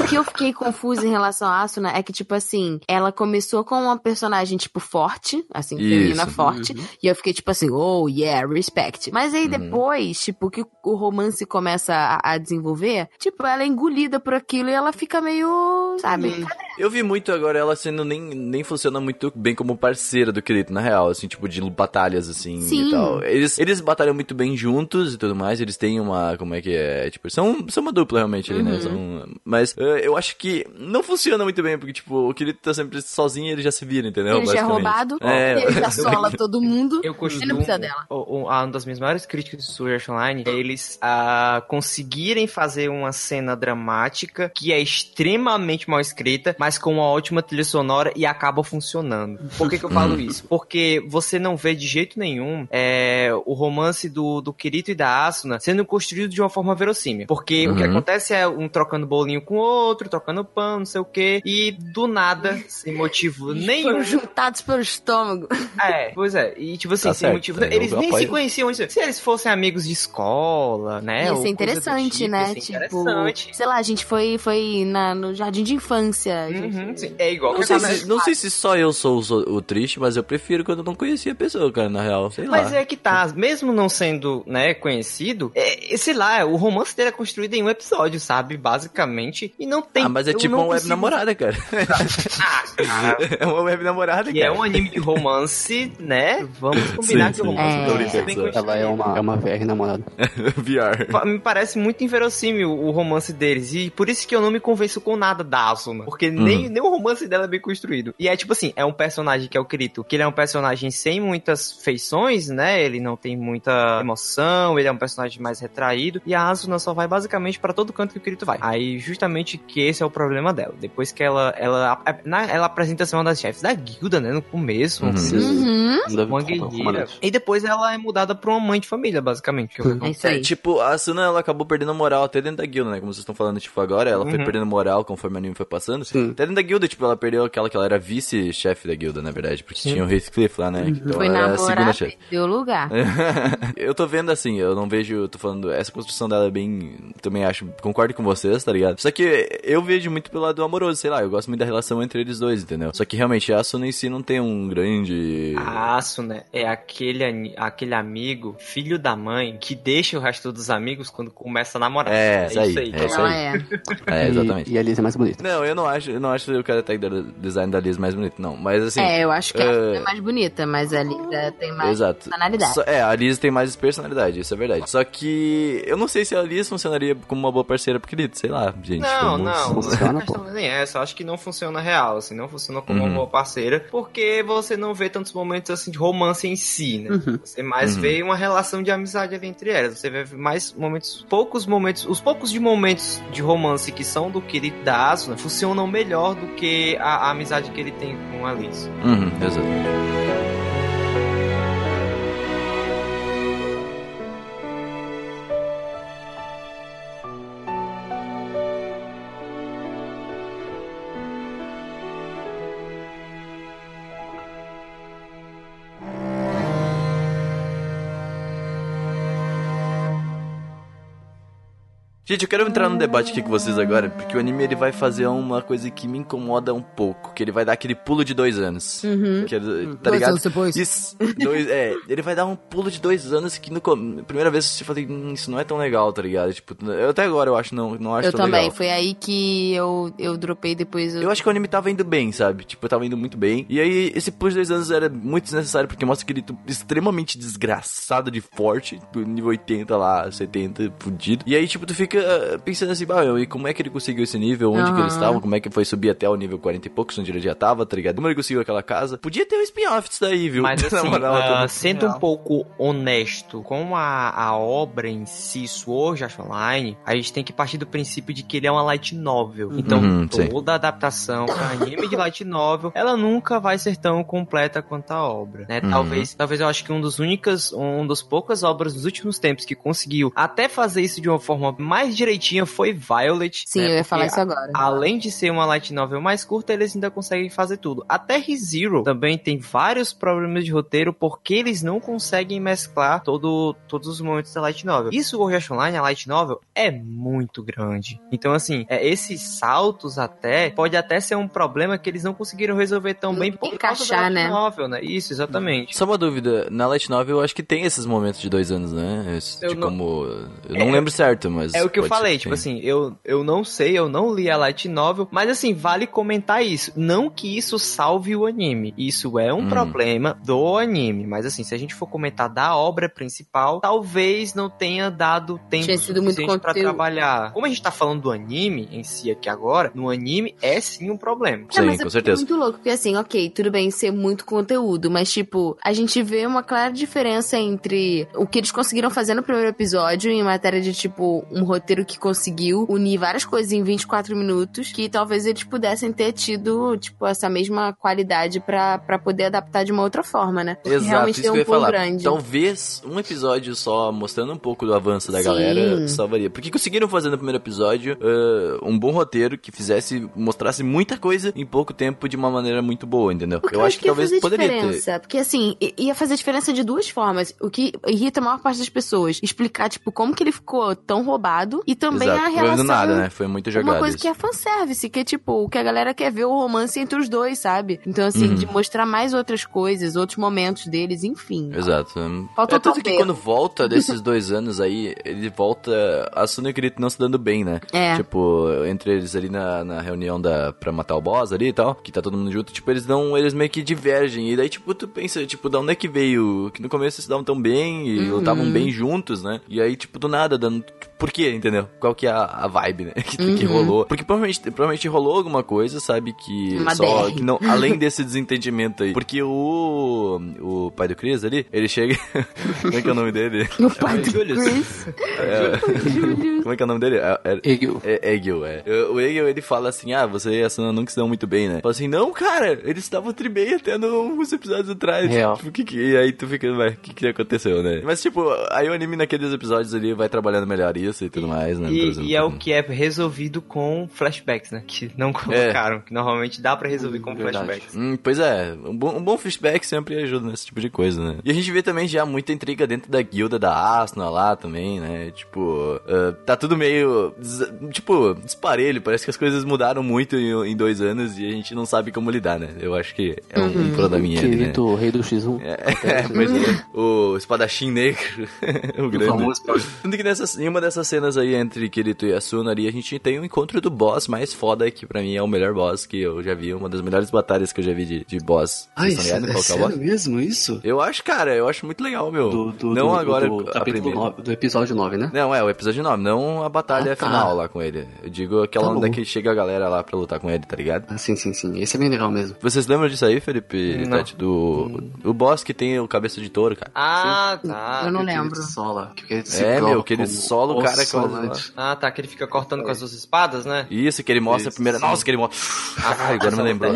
O que eu fiquei confusa em relação à Asuna é que, tipo assim, ela começou com uma personagem, tipo, forte, assim, Isso. feminina forte, e eu fiquei, tipo assim, oh, yeah, respect. Mas aí Uhum. depois, tipo, que o romance começa a, a desenvolver, tipo, ela é engolida por aquilo e ela fica meio, sabe? Eu vi muito agora ela sendo nem, nem funciona muito bem como parceira do Kirito, na real, assim, tipo, de batalhas, assim, Sim. e tal. Eles, eles batalham muito bem juntos e tudo mais, eles têm uma, como é que é, tipo, são, são uma dupla realmente ali, Uhum. né, são, mas eh, eu acho que não funciona muito bem, porque, tipo, o Kirito tá sempre sozinho e ele já se vira, entendeu? Ele já é roubado, É, ele já sola todo mundo. Eu Ele costumo. não precisa dela. o- o- Uma das minhas maiores críticas do Sword Art Online é eles ah, conseguirem fazer uma cena dramática que é extremamente mal escrita, mas com uma ótima trilha sonora e acaba funcionando. Por que, que eu falo isso? Porque você não vê de jeito nenhum é, o romance do, do Kirito e da Asuna sendo construído de uma forma verossímil. Porque o que Uhum. acontece é um trocando bolinho com o outro, trocando pão, não sei o que, e do nada, sem motivo nenhum. Foram juntados pelo estômago. É, pois é. E tipo assim, Tá sem motivo. eu- Eles nem se apoio. conheciam. antes. Se eles fossem amigos de escola, né? Ia ser interessante, tipo, né? Tipo, interessante. sei lá, a gente foi, foi na, no jardim de infância. gente- Uhum. É igual Não sei, se, não sei se só eu sou, o- o triste, mas eu prefiro quando eu não conhecia a pessoa, cara, na real. Sei Mas lá. é que tá, mesmo não sendo, né, conhecido, é, sei lá, o romance dele é construído em um episódio, sabe? Basicamente. E não tem. ah, mas é tipo uma web namorada, cara. Ah, cara. é uma web namorada, Que é cara. um anime de romance, né? Vamos combinar Sim, que o romance É. é bem Ela é uma, é uma VR namorada. VR. Me parece muito inverossímil o romance deles. E por isso que eu não me convenço com nada da Asuna. Porque nem, nem o romance dela é bem construído. E é tipo assim, é um personagem que é o Kirito, que ele é um personagem sem muitas feições, né? Ele não tem muita emoção, ele é um personagem mais retraído. E a Asuna só vai basicamente pra todo canto que o Kirito vai. Aí, justamente que esse é o problema dela. Depois que ela, ela, ela apresenta ser uma das chefes da guilda, né? No começo. Uhum. assim, Uhum. Uma guerreira. E depois ela é mudada pra uma mãe de família, basicamente. que é É isso aí. É, tipo, a Asuna, ela acabou perdendo moral até dentro da guilda, né? Como vocês estão falando, tipo, agora, ela foi Uhum. perdendo moral conforme o anime foi passando. Sim. Até dentro da guilda, tipo, ela perdeu aquela que ela era vice-chefe da guilda, na verdade, porque tinha o Heathcliff lá, né? Então Foi ela era a segunda chefe. perdeu lugar. eu tô vendo assim, eu não vejo, tô falando, essa construção dela é bem, também acho, concordo com vocês, tá ligado? Só que eu vejo muito pelo lado amoroso, sei lá, eu gosto muito da relação entre eles dois, entendeu? Só que realmente a Asuna em si não tem um grande... A Asuna é aquele, aquele amigo, filho da mãe, que deixa o resto dos amigos quando começa a namorar. É, isso aí, é isso Ela aí. é. É, exatamente. E, e a Liz é mais bonita. Não, eu não acho, eu não acho o character design da Liz mais bonito, não. Mas assim. É, eu acho que ela é- é mais bonita, mas a Lisa tem mais Exato. personalidade. Só- é, a Liz tem mais personalidade, isso é verdade. Só que eu não sei se a Liz funcionaria como uma boa parceira pro Querido, sei lá, gente. Não, não. Funciona, A questão pô. nem é essa. Eu acho que não funciona real, assim. Não funciona como Uhum. uma boa parceira. Porque você não vê tantos momentos, assim, de romance em si, né? Uhum. Você mais Uhum. vê uma relação de amizade ali entre elas. Você vê mais momentos, poucos momentos, os poucos de momentos de romance que são do Kirito e da Asuna funcionam melhor do que a, a amizade que ele tem com a Liz. Uhum, exato. Gente, eu quero entrar num debate aqui com vocês agora, porque o anime ele vai fazer uma coisa que me incomoda um pouco, que ele vai dar aquele pulo de dois anos. Uhum. Que é- tá Dois ligado? anos depois. Isso, dois, é, ele vai dar um pulo de dois anos que no primeira vez eu falei, hum, isso não é tão legal, tá ligado? Tipo, eu até agora eu acho não, não acho Eu tão também, legal. foi aí que eu, eu dropei depois. Eu... Eu acho que o anime tava indo bem, sabe? Tipo, tava indo muito bem. E aí, esse pulo de dois anos era muito desnecessário, porque mostra aquele tu- extremamente desgraçado de forte, do nível 80 lá, 70, fudido. E aí, tipo, tu fica ah, pensando assim, ah, e como é que ele conseguiu esse nível? Onde que Aham. eles estavam? Como é que foi subir até o nível 40 e poucos, onde ele já tava, tá ligado? Como ele conseguiu aquela casa? Podia ter um spin-off disso daí, viu? Mas Na assim, moral, muito sendo real. um pouco honesto com a, a obra em si, Sword Art Online, a gente tem que partir do princípio de que ele é uma light novel. Então, Uhum, sim. toda adaptação para anime de light novel, ela nunca vai ser tão completa quanto a obra, né? Uhum. Talvez, talvez eu acho que um dos únicas, um dos poucas obras dos últimos tempos que conseguiu até fazer isso de uma forma mais direitinha foi Violet. Sim, né? eu ia falar Porque isso agora. Além de ser uma light novel mais curta, eles ainda conseguem fazer tudo. Até ReZero também tem vários problemas de roteiro porque eles não conseguem mesclar todo, todos os momentos da light novel. Isso, o Art Online, a light novel, é muito grande. Então, assim, é, esses saltos até, pode até ser um problema que eles não conseguiram resolver tão bem por causa Encaixar, da light né? novel, né? Isso, exatamente. Só uma dúvida, na Light Novel eu acho que tem esses momentos de dois anos, né? Esse, de não- como. Eu não lembro certo, mas. É o que eu pode falei, tipo tenha. assim, eu, eu não sei, eu não li a light novel, mas assim, vale comentar isso. Não que isso salve o anime, isso é um Hum. problema do anime, mas assim, se a gente for comentar da obra principal, talvez não tenha dado tempo Tinha sido muito suficiente pra conteúdo. trabalhar. Como a gente tá falando do anime em si aqui agora, no anime é sim um problema. Sim, É, mas com é certeza. muito louco, porque assim, ok, tudo bem ser muito conteúdo, mas tipo, a gente vê uma clara diferença entre o que eles conseguiram fazer no primeiro episódio em matéria de, tipo, um roteiro que conseguiu unir várias coisas em 24 minutos, que talvez eles pudessem ter tido, tipo, essa mesma qualidade pra pra poder adaptar de uma outra forma, né? Porque Exato, realmente isso tem que eu um ia pulo falar. grande. Talvez um episódio só mostrando um pouco do avanço da Sim. galera salvaria. Porque conseguiram fazer no primeiro episódio ah, um bom roteiro que fizesse, mostrasse muita coisa em pouco tempo de uma maneira muito boa, entendeu? Porque eu acho que ia talvez poderia ter. diferença. Porque assim, ia fazer diferença de duas formas. O que irrita a maior parte das pessoas. Explicar, tipo, como que ele ficou tão roubado. E também Exato, a foi relação. do nada, né? Foi muito jogado Uma coisa isso. que é fanservice, que é tipo, o que a galera quer ver o romance entre os dois, sabe? Então, assim, Uhum. de mostrar mais outras coisas, outros momentos deles, enfim. Exato. Faltou é tanto que quando volta desses dois anos aí, ele volta a Suna e o Kirito não se dando bem, né? É. Tipo, entre eles ali na, na reunião da, pra matar o boss ali e tal, que tá todo mundo junto, tipo, eles não, eles meio que divergem. E daí, tipo, tu pensa, tipo, da onde é que veio? Que no começo eles se davam tão bem e Uhum. lutavam bem juntos, né? E aí, tipo, do nada, dando. Por quê? entendeu? Qual que é a, a vibe, né? Que, que rolou. Porque provavelmente, provavelmente rolou alguma coisa, sabe? Que Uma só. Que não, além desse desentendimento aí. Porque o. O pai do Chris ali, ele chega. Como é que é o nome dele? O pai do Julius. Chris. Julius. Como é que é o nome dele? É, é, Egil. é Egil, é. O Egil, ele fala assim, ah, você e a Sana nunca se dão muito bem, né? Fala assim, não, cara, eles estavam tribem até nos episódios atrás. Real. Tipo, que que... E aí tu fica, vai, o que que aconteceu, né? Mas, tipo, aí o anime naqueles episódios ali vai trabalhando melhor isso e tudo mais, né? E, e é o que é resolvido com flashbacks, né? Que não colocaram. Que normalmente dá pra resolver com Verdade. flashbacks. Hum, pois é, um bom, um bom flashback sempre ajuda nesse tipo de coisa, né? E a gente vê também já muita intriga dentro da guilda da Asuna lá também, né? Tipo, ah, tá tudo meio, tipo, desparelho, parece que as coisas mudaram muito em, em dois anos e a gente não sabe como lidar, né? Eu acho que é um, um probleminha ali, né? Querido rei do X1. É, pois é. O espadachim negro, o grande. famoso Tanto que nessas, em uma dessas cenas aí entre Kirito e Asuna ali, a gente tem o encontro do boss mais foda, que pra mim é o melhor boss que eu já vi, uma das melhores batalhas que eu já vi de, de boss. Sério, ligados é é sério boss? mesmo isso? Eu acho, cara, eu acho muito legal, meu. Do, do, não do, agora do, capítulo primeira. 9, do episódio 9, né? Não, é o episódio 9, não a batalha Ah, tá. final lá com ele. Eu digo aquela Tá onda bom. que chega a galera lá pra lutar com ele, tá ligado? Ah, sim, sim, sim. Esse é bem legal mesmo. Vocês lembram disso aí, Felipe? Não. Tati, do. O boss que tem o cabeça de touro, cara. Ah, tá. Eu não lembro. Sola, que ele se É, meu, que ele como sola o cara ossolante. Ah, tá. Que ele fica cortando com as duas espadas, né? Isso, que ele mostra Isso, a primeira. sim. Nossa, que ele mostra. Ah, agora me lembrou.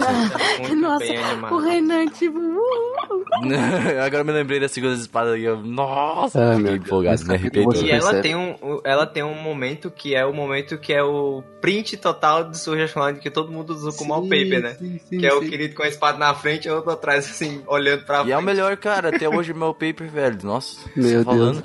Muito Nossa, bem animado. o Renan, tipo... uh, agora me lembrei da segunda espada e eu. Nossa, Ah, fiquei meu empolgado, Deus, me todo. E ela tem, um, ela tem um momento que é o momento que é o print total do Art Online que todo mundo usou como wallpaper, né? Sim, sim, que é o querido com a espada na frente e o outro atrás, assim, olhando pra E é o frente. melhor, cara, até hoje meu paper, velho. Nossa, Meu tô falando.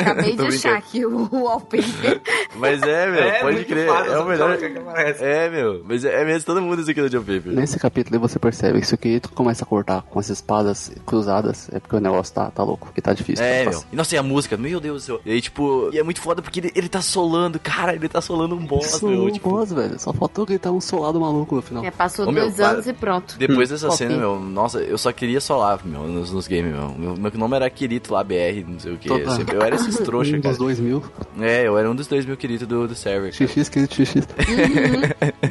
Acabei de achar aqui o wallpaper. Mas é, meu, É, pode crer. é o melhor. coloca que aparece. É, meu, mas é, é mesmo, todo mundo usa aquilo de wallpaper. Nesse capítulo aí você percebe que se o Kirito começa a cortar com as espadas cruzadas, é porque o negócio tá, tá louco, que tá difícil. É, tá meu. E nossa, e a música, meu Deus do céu. E aí, tipo, e é muito foda porque ele, ele tá solando, cara, ele tá solando um boss, Solou meu. um Tipo, boss, velho. Só faltou gritar um solado maluco no final. É, passou Ô, meu, dois para. anos e pronto. Depois dessa cena, meu, nossa, eu só queria solar, meu, nos, nos games, meu. meu. Meu nome era Kirito lá, BR, não sei o que. Sempre, eu era esses trouxa, cara. dos dois mil. É, eu era um dos dois mil Kirito do, do server. cara. XX, Kirito, XX.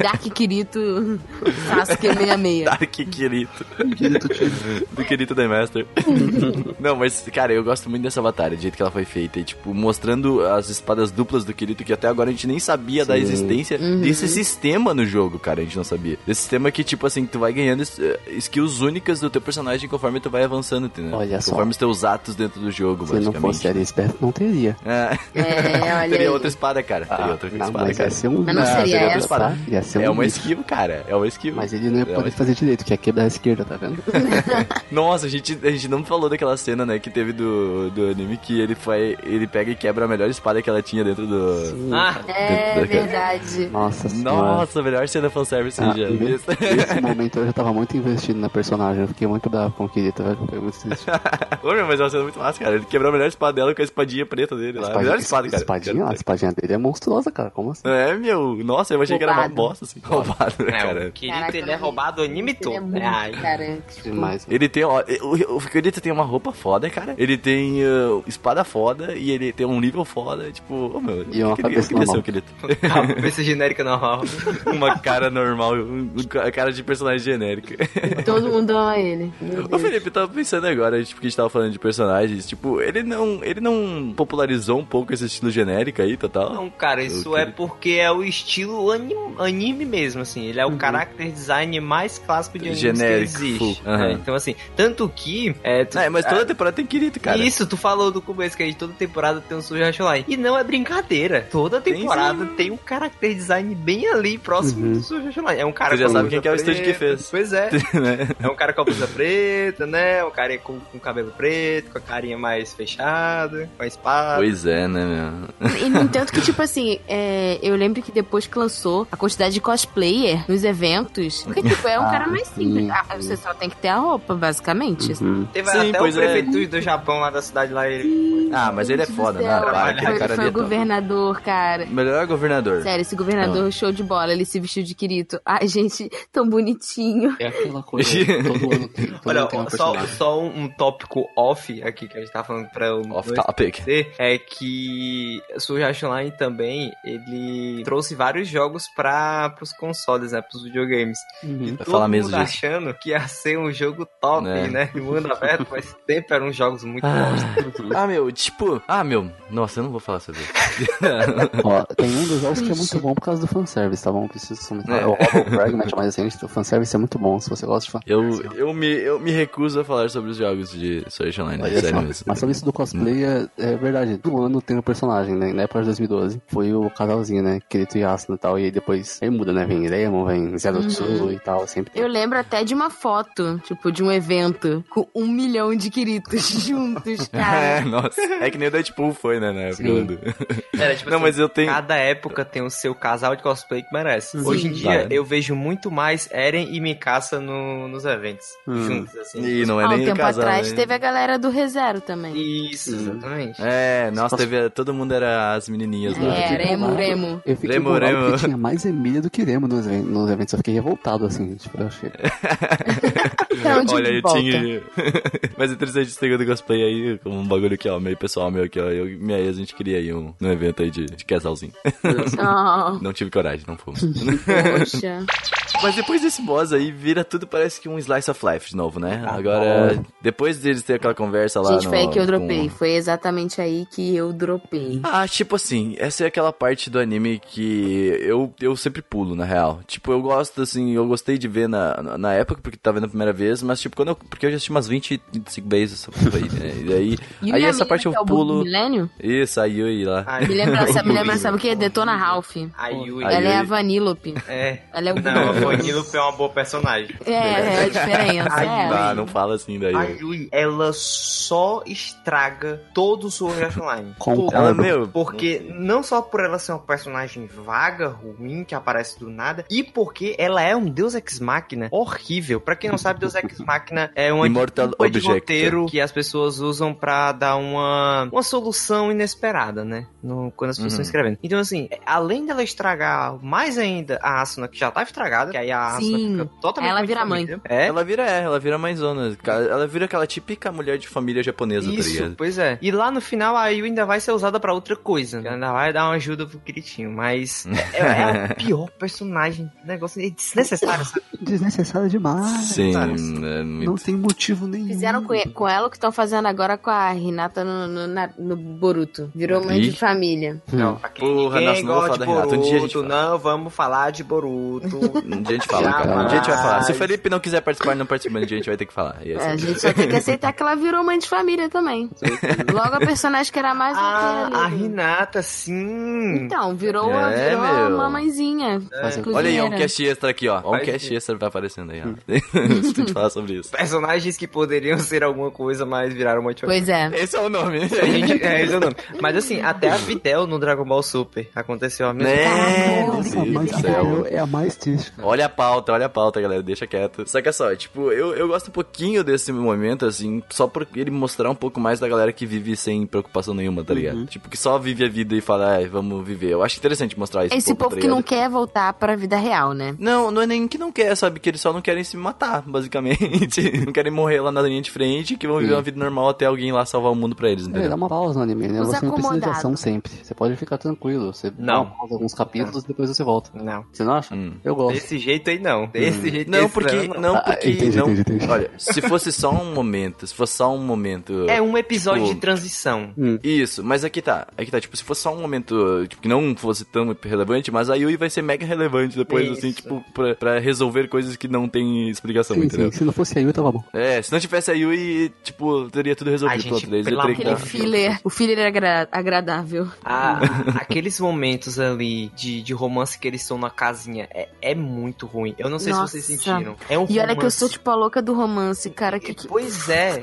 Dark Kirito Sasuke 66. Dark Kirito. Kirito, tio. do Kirito The Master. Não, mas, cara, eu gosto muito dessa batalha, do jeito que ela foi feita. E, tipo, mostrando as espadas duplas do Kirito, que até agora a gente nem sabia da Sim. existência desse sistema no jogo, cara. A gente não sabia. Desse sistema que, tipo assim, tu vai ganhando eh, skills únicas do teu personagem conforme tu vai avançando, entendeu? Olha só. Conforme os teus atos dentro do jogo, Se não basicamente. fosse ali esperto, não teria. É. É, olha Teria aí. outra espada, cara. Teria outra Ah, não, espada, mas cara. ia ser um... Mas não Ah, seria teria outra essa? espada. Ia ser um É uma skill, cara. É uma skill. Mas ele não ia É poder fazer direito, que é quebrar a esquerda, tá vendo? Nossa, a gente, a gente não falou daquela cena, né, que teve do, do anime que ele foi. Ele pega e quebra a melhor espada que ela tinha dentro do. Ah, É Dentro da- verdade. Nossa senhora. Nossa, a melhor cena fanservice Ah, já. nesse momento eu já tava muito investido na personagem. Eu fiquei muito bravo com o Kirito, velho. Foi muito triste. Ô, meu, mas é uma cena muito massa, cara. Ele quebrou a melhor espada dela com a espadinha preta dele lá. A melhor espada, cara. Espadinha, a espadinha dele é monstruosa, cara. Como assim? É, meu. Nossa, eu achei que era uma Roubado. bosta, assim. Roubado, né, é, cara? o Kirito, ele é roubado o anime Ele todo. é muito, Ai. cara. Demais. Ele tem, ó, o, o Kirito tem uma roupa foda, cara. Ele tem uh, espada foda e ele tem um nível foda, tipo, ô meu, E uma eu cabeça ser normal. Kirito. Cabeça genérica normal. uma cara normal, um, um ca- cara de personagem genérico. Todo mundo ama ele. Ô. Felipe, eu tava pensando agora, tipo, que a gente tava falando de personagens, tipo, ele não, ele não popularizou um pouco esse estilo genérico aí, total? Não, cara, isso é porque é o estilo anim- anime mesmo, assim. Ele é o character design mais clássico de anime Genérico, que existe. full. Aham. É, então, assim, tanto que... É, tu- É, mas toda temporada tem Kirito, cara. Isso, tu falou do começo que a gente toda temporada tem um Art Online. E não é brincadeira. Toda Tem temporada sim. tem um character design bem ali, próximo Uhum. do Art Online. É um cara Você já sabe quem que é o estúdio que fez. Pois é. né? É um cara com a blusa preta, né? Um cara com, com cabelo preto, com a carinha mais fechada, com a espada. Pois é, né, meu? E no entanto que, tipo assim, é, eu lembro que depois que lançou a quantidade de cosplayer nos eventos, porque, tipo, é um Ah, cara mais simples. sim, Ah, sim. você só tem que ter a roupa, basicamente. Uhum. Teve Sim, até o é. prefeito do Japão lá da cidade lá. Ele... Ah, mas ele é foda, né? Foi, cara foi ali o é governador, cara. Melhor governador. Sério, esse governador show de bola, ele se vestiu de Kirito. Ai, gente, tão bonitinho. É aquela coisa, todo ano tem, todo Olha, tem só, só um, tópico off aqui que a gente tá falando pra o Off não topic. é que Sword Art Online também, ele trouxe vários jogos para os consoles, né, pros videogames. Uhum. Vai Todo falar mesmo mundo disso. achando que ia ser um jogo top, É. né, de mundo aberto, mas sempre eram jogos muito Ah. bons. Ah, meu, tipo. Ah, meu. Nossa, eu não vou falar sobre isso. Ó, tem um dos jogos que é muito bom por causa do fanservice, tá bom? Preciso comentar. É. É. O Fragment, mas assim, o fanservice é muito bom, se você gosta de fan. Eu, eu, me, eu me recuso a falar sobre os jogos de Art Online, só, sério mesmo. Mas sobre isso do cosplay, é, é verdade. Do ano tem um personagem, né? Na época de 2012, foi o casalzinho, né? Kirito e Asuna e tal. E aí depois aí muda, né? Vem Lemon, vem Zero Two e tal. Sempre. Eu lembro até de uma foto, tipo, de um evento com um milhão de Kiritos juntos, É, cara. nossa. É que nem o Deadpool foi, né, na época do... Era, tipo Não, assim, mas eu tenho... Cada época tem o seu casal de cosplay que merece. Sim. Hoje em dia, Claro. eu vejo muito mais Eren e Mikasa no, nos eventos. Hum. Juntos, assim. E não é Há um nem tempo casal, atrás né? teve a galera do ReZero também. Isso, exatamente. É, nossa, teve... Todo mundo era as menininhas lá. É, Remo. Remo. Eu fiquei Remo, Remo. porque tinha mais Emília do que Remo nos, nos eventos. Eu fiquei revoltado, assim. Tipo, eu achei... Então, de Olha, eu volta. tinha. Mas é interessante esse negócio do cosplay aí, como um bagulho aqui, ó, meio pessoal meu aqui, ó. Eu e minha ex, a gente queria ir um, num evento aí de, de casalzinho. Oh, Não tive coragem, não fomos. poxa. Mas depois desse boss aí, vira tudo parece que um slice of life de novo, né? Ah, Agora, depois deles ter aquela conversa lá Gente, no, foi aí que eu com- dropei. Foi exatamente aí que eu dropei. Ah, tipo assim, essa é aquela parte do anime que eu, eu sempre pulo, na real. Tipo, eu gosto, assim, eu gostei de ver na, na, na época, porque tava vendo a primeira vez, mas tipo, quando eu, porque eu já assisti umas 20, 25 vezes essa porra aí, né? E aí, E aí essa parte eu é pulo. Milênio? Isso, a Yui lá. Ai, Me lembra, sabe, me lembra, sabe o que? Detona Ralph. A Yui. Ela é a. Vanilope. É. Ela é o Não, a. Vanillup é uma boa personagem. É, é a diferença. É. Ah, não fala assim daí. A Yui, ela só estraga todo o Art Online. Concordo. Ela, meu, Porque não só por ela ser uma personagem vaga, ruim, que aparece do nada, e porque ela é um Deus Ex Machina horrível. Pra quem não sabe, Deus Ex Machina é uma Immortal desculpa de Object. roteiro que as pessoas usam pra dar uma, uma solução inesperada, né? No, quando as pessoas Uhum. estão escrevendo. Então, assim, além dela estragar mais ainda a Asuna, que já tava estragada, que aí a Asuna Sim. fica totalmente... Ela vira família. É, ela vira, é, ela vira mãezona. Ela vira aquela típica mulher de família japonesa, tá Isso, ligado? pois é. E lá no final a Ayu ainda vai ser usada pra outra coisa. Ela ainda vai dar uma ajuda pro Kiritinho. Mas é, é a pior personagem. Negócio é desnecessário, sabe? Desnecessário demais. Sim, sabe? É Não muito... tem motivo nenhum. Fizeram com, com ela o que estão fazendo agora com a Renata no, no, na- no Boruto. Virou mãe de família. Não, aqui Porra, nossa, não vou falar de da Renata. Um dia a gente fala. Não, vamos falar de Boruto. Um dia a gente fala, cara. Um dia a gente vai falar. Se o. Felipe não quiser participar, não participa, um dia a gente vai ter que falar. E é É, a gente só tem que aceitar que ela virou mãe de família também. Logo a personagem que era mais ah, a ali. Renata, sim. Então, virou, É, virou meu. uma mãezinha. Mas eu- Olha aí, um cast extra aqui, ó. Um cast extra vai aparecendo aí, ó. Que falar sobre isso. Personagens que poderiam ser alguma coisa, mas viraram uma Pois é. Esse é o nome. A gente, é, esse é o nome. Mas assim, até a Videl no Dragon Ball Super aconteceu a mesma coisa. Né? Nossa, Deus mas céu. É a mais triste. Olha a pauta, olha a pauta, galera, deixa quieto. Saca só, tipo, eu, eu gosto um pouquinho desse momento, assim, só por ele mostrar um pouco mais da galera que vive sem preocupação nenhuma, tá ligado? Tipo, que só vive a vida e fala, ai, vamos viver. Eu acho interessante mostrar isso. Esse um pouco, povo tá que não quer voltar pra vida real, né? Não, não é nem que não quer, sabe? Que eles só não querem se matar, basicamente. não querem morrer lá na linha de frente, que vão viver uma vida normal até alguém lá salvar o mundo pra eles, É, entendeu? dá uma pausa no anime, né? Os Você não precisa de ação sempre. Você pode ficar tranquilo. Você dá Não. uma pausa alguns capítulos e depois você volta. Não. Você não acha? Hum. Eu gosto. Desse jeito aí não. Desse jeito Não, esse porque. Não, Ah, porque. entendi, não, entendi, entendi. Olha, se fosse só um momento, se fosse só um momento. É um episódio Tipo, de transição. Isso, mas aqui tá, aqui tá, tipo, se fosse só um momento, tipo, que não fosse tão relevante, mas a Yui vai ser mega relevante depois, Isso. assim, tipo, pra, pra resolver coisas que não tem explicação, Sim, entendeu? Se não fosse a Yu, tava bom. É, se não tivesse a Yui, tipo, teria tudo resolvido, Ai, gente, pelo teria Aquele filler. O filler era agra- agradável. Ah, aqueles momentos ali de, de romance que eles estão na casinha é, é muito ruim. Eu não sei Nossa. se vocês sentiram. É um E olha que eu romance- sou, tipo, a louca do romance, cara. Que, que... Pois é.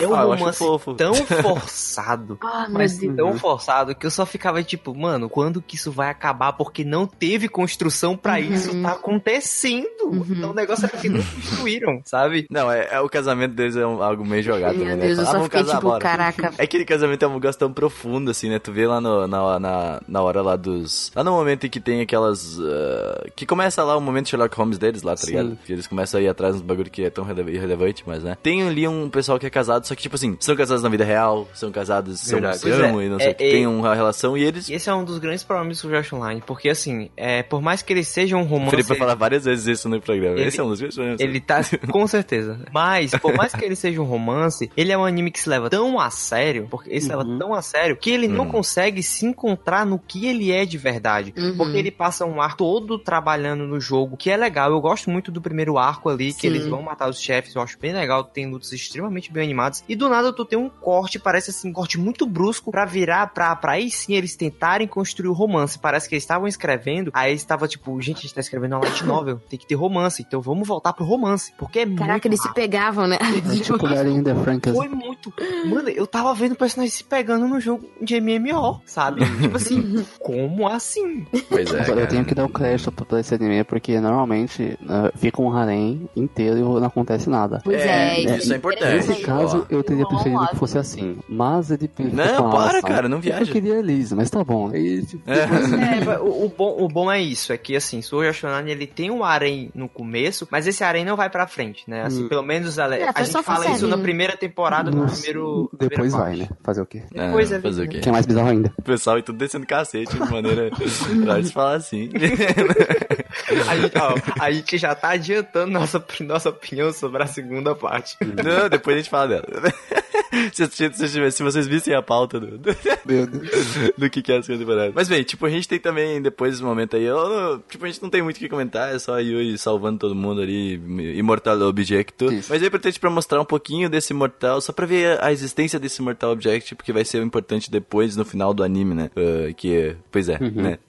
É um Ah, romance fofo. tão forçado. Ah, Mas Deus. tão forçado que eu só ficava tipo, mano, quando que isso vai acabar? Porque não teve construção pra Uhum. isso tá acontecendo. O negócio era que eles construíram, sabe? Não, é, é o casamento deles é um- algo meio jogado Meu também, né? Deus, eu Fala, "Ah, só vamos fiquei casar, tipo, bora." caraca. É que aquele casamento é um negócio tão profundo, assim, né? Tu vê lá no, na, na, na hora lá dos. Lá no momento em que tem aquelas. ah, que começa lá o momento Sherlock Holmes deles lá, tá Sim. ligado? Que eles começam a ir atrás dos bagulho que é tão rele- irrelevante, mas né? Tem ali um pessoal que é casado, só que, tipo assim, são casados na vida real, são casados, são Pois é, amam e não sei é, o que, é- tem uma relação e eles. E esse é um dos grandes problemas do Josh Online, porque assim, é, por mais que ele seja um O romance. Felipe vai falar várias vezes isso no programa. Ele- Esse é um dos meus problemas. Ele tá, com certeza. Mas, por mais que ele seja um romance, ele é um anime que se leva tão a sério, porque ele se leva tão a sério, que ele não Uhum. consegue se encontrar no que ele é de verdade. Uhum. Porque ele passa um ar todo trabalhando no jogo, que é legal. Eu gosto muito do primeiro arco ali, que Sim. eles vão matar os chefes, eu acho bem legal. Tem lutas extremamente bem animadas. E do nada tu tem um corte, parece assim, um corte muito brusco pra virar, pra, pra aí sim eles tentarem construir o romance. Parece que eles estavam escrevendo, aí eles estavam tipo, gente, a gente tá escrevendo uma light novel, tem que ter romance, então vamos voltar pro romance. Porque é muito Caraca, eles se pegavam, né? É tipo Galinha da Franca. Foi muito. Mano, eu tava vendo personagens se pegando no jogo de MMO, sabe? tipo assim, como assim? Pois é. Agora, eu cara. tenho que dar o crédito pra esse anime, porque normalmente né, fica um harém inteiro e não acontece nada. Pois é, É, isso é importante. Nesse caso, eu teria preferido que fosse assim. Mas ele Não, com a para, cara, não viaja. Eu queria Liz, mas tá bom. Aí, tipo, É, o, o bom, o bom é isso, é que assim, Sword Art Online ele tem um harém no começo, mas esse harém não vai pra frente, né? Assim, Hum. pelo menos a, É, a gente fala isso na primeira temporada, no no- primeiro. depois vai, parte. né? Fazer o quê? Depois é fazer o quê? Que é mais bizarro ainda. O pessoal e tudo descendo cacete de maneira. Pode falar assim. A gente, ó, a gente já tá adiantando nossa, nossa opinião sobre a segunda parte. Não, depois a gente fala dela. Se, se, se- vocês vissem a pauta do, do, do que que é a segunda temporada. Mas bem, tipo, a gente tem também, depois desse momento aí, eu tipo, a gente não tem muito o que comentar, é só a Yui salvando todo mundo ali, Immortal Object. Isso. Mas é importante pra mostrar um pouquinho desse Mortal, só pra ver a existência desse Mortal Object, porque vai ser importante depois, no final do anime, né? Ah, que, pois é, né?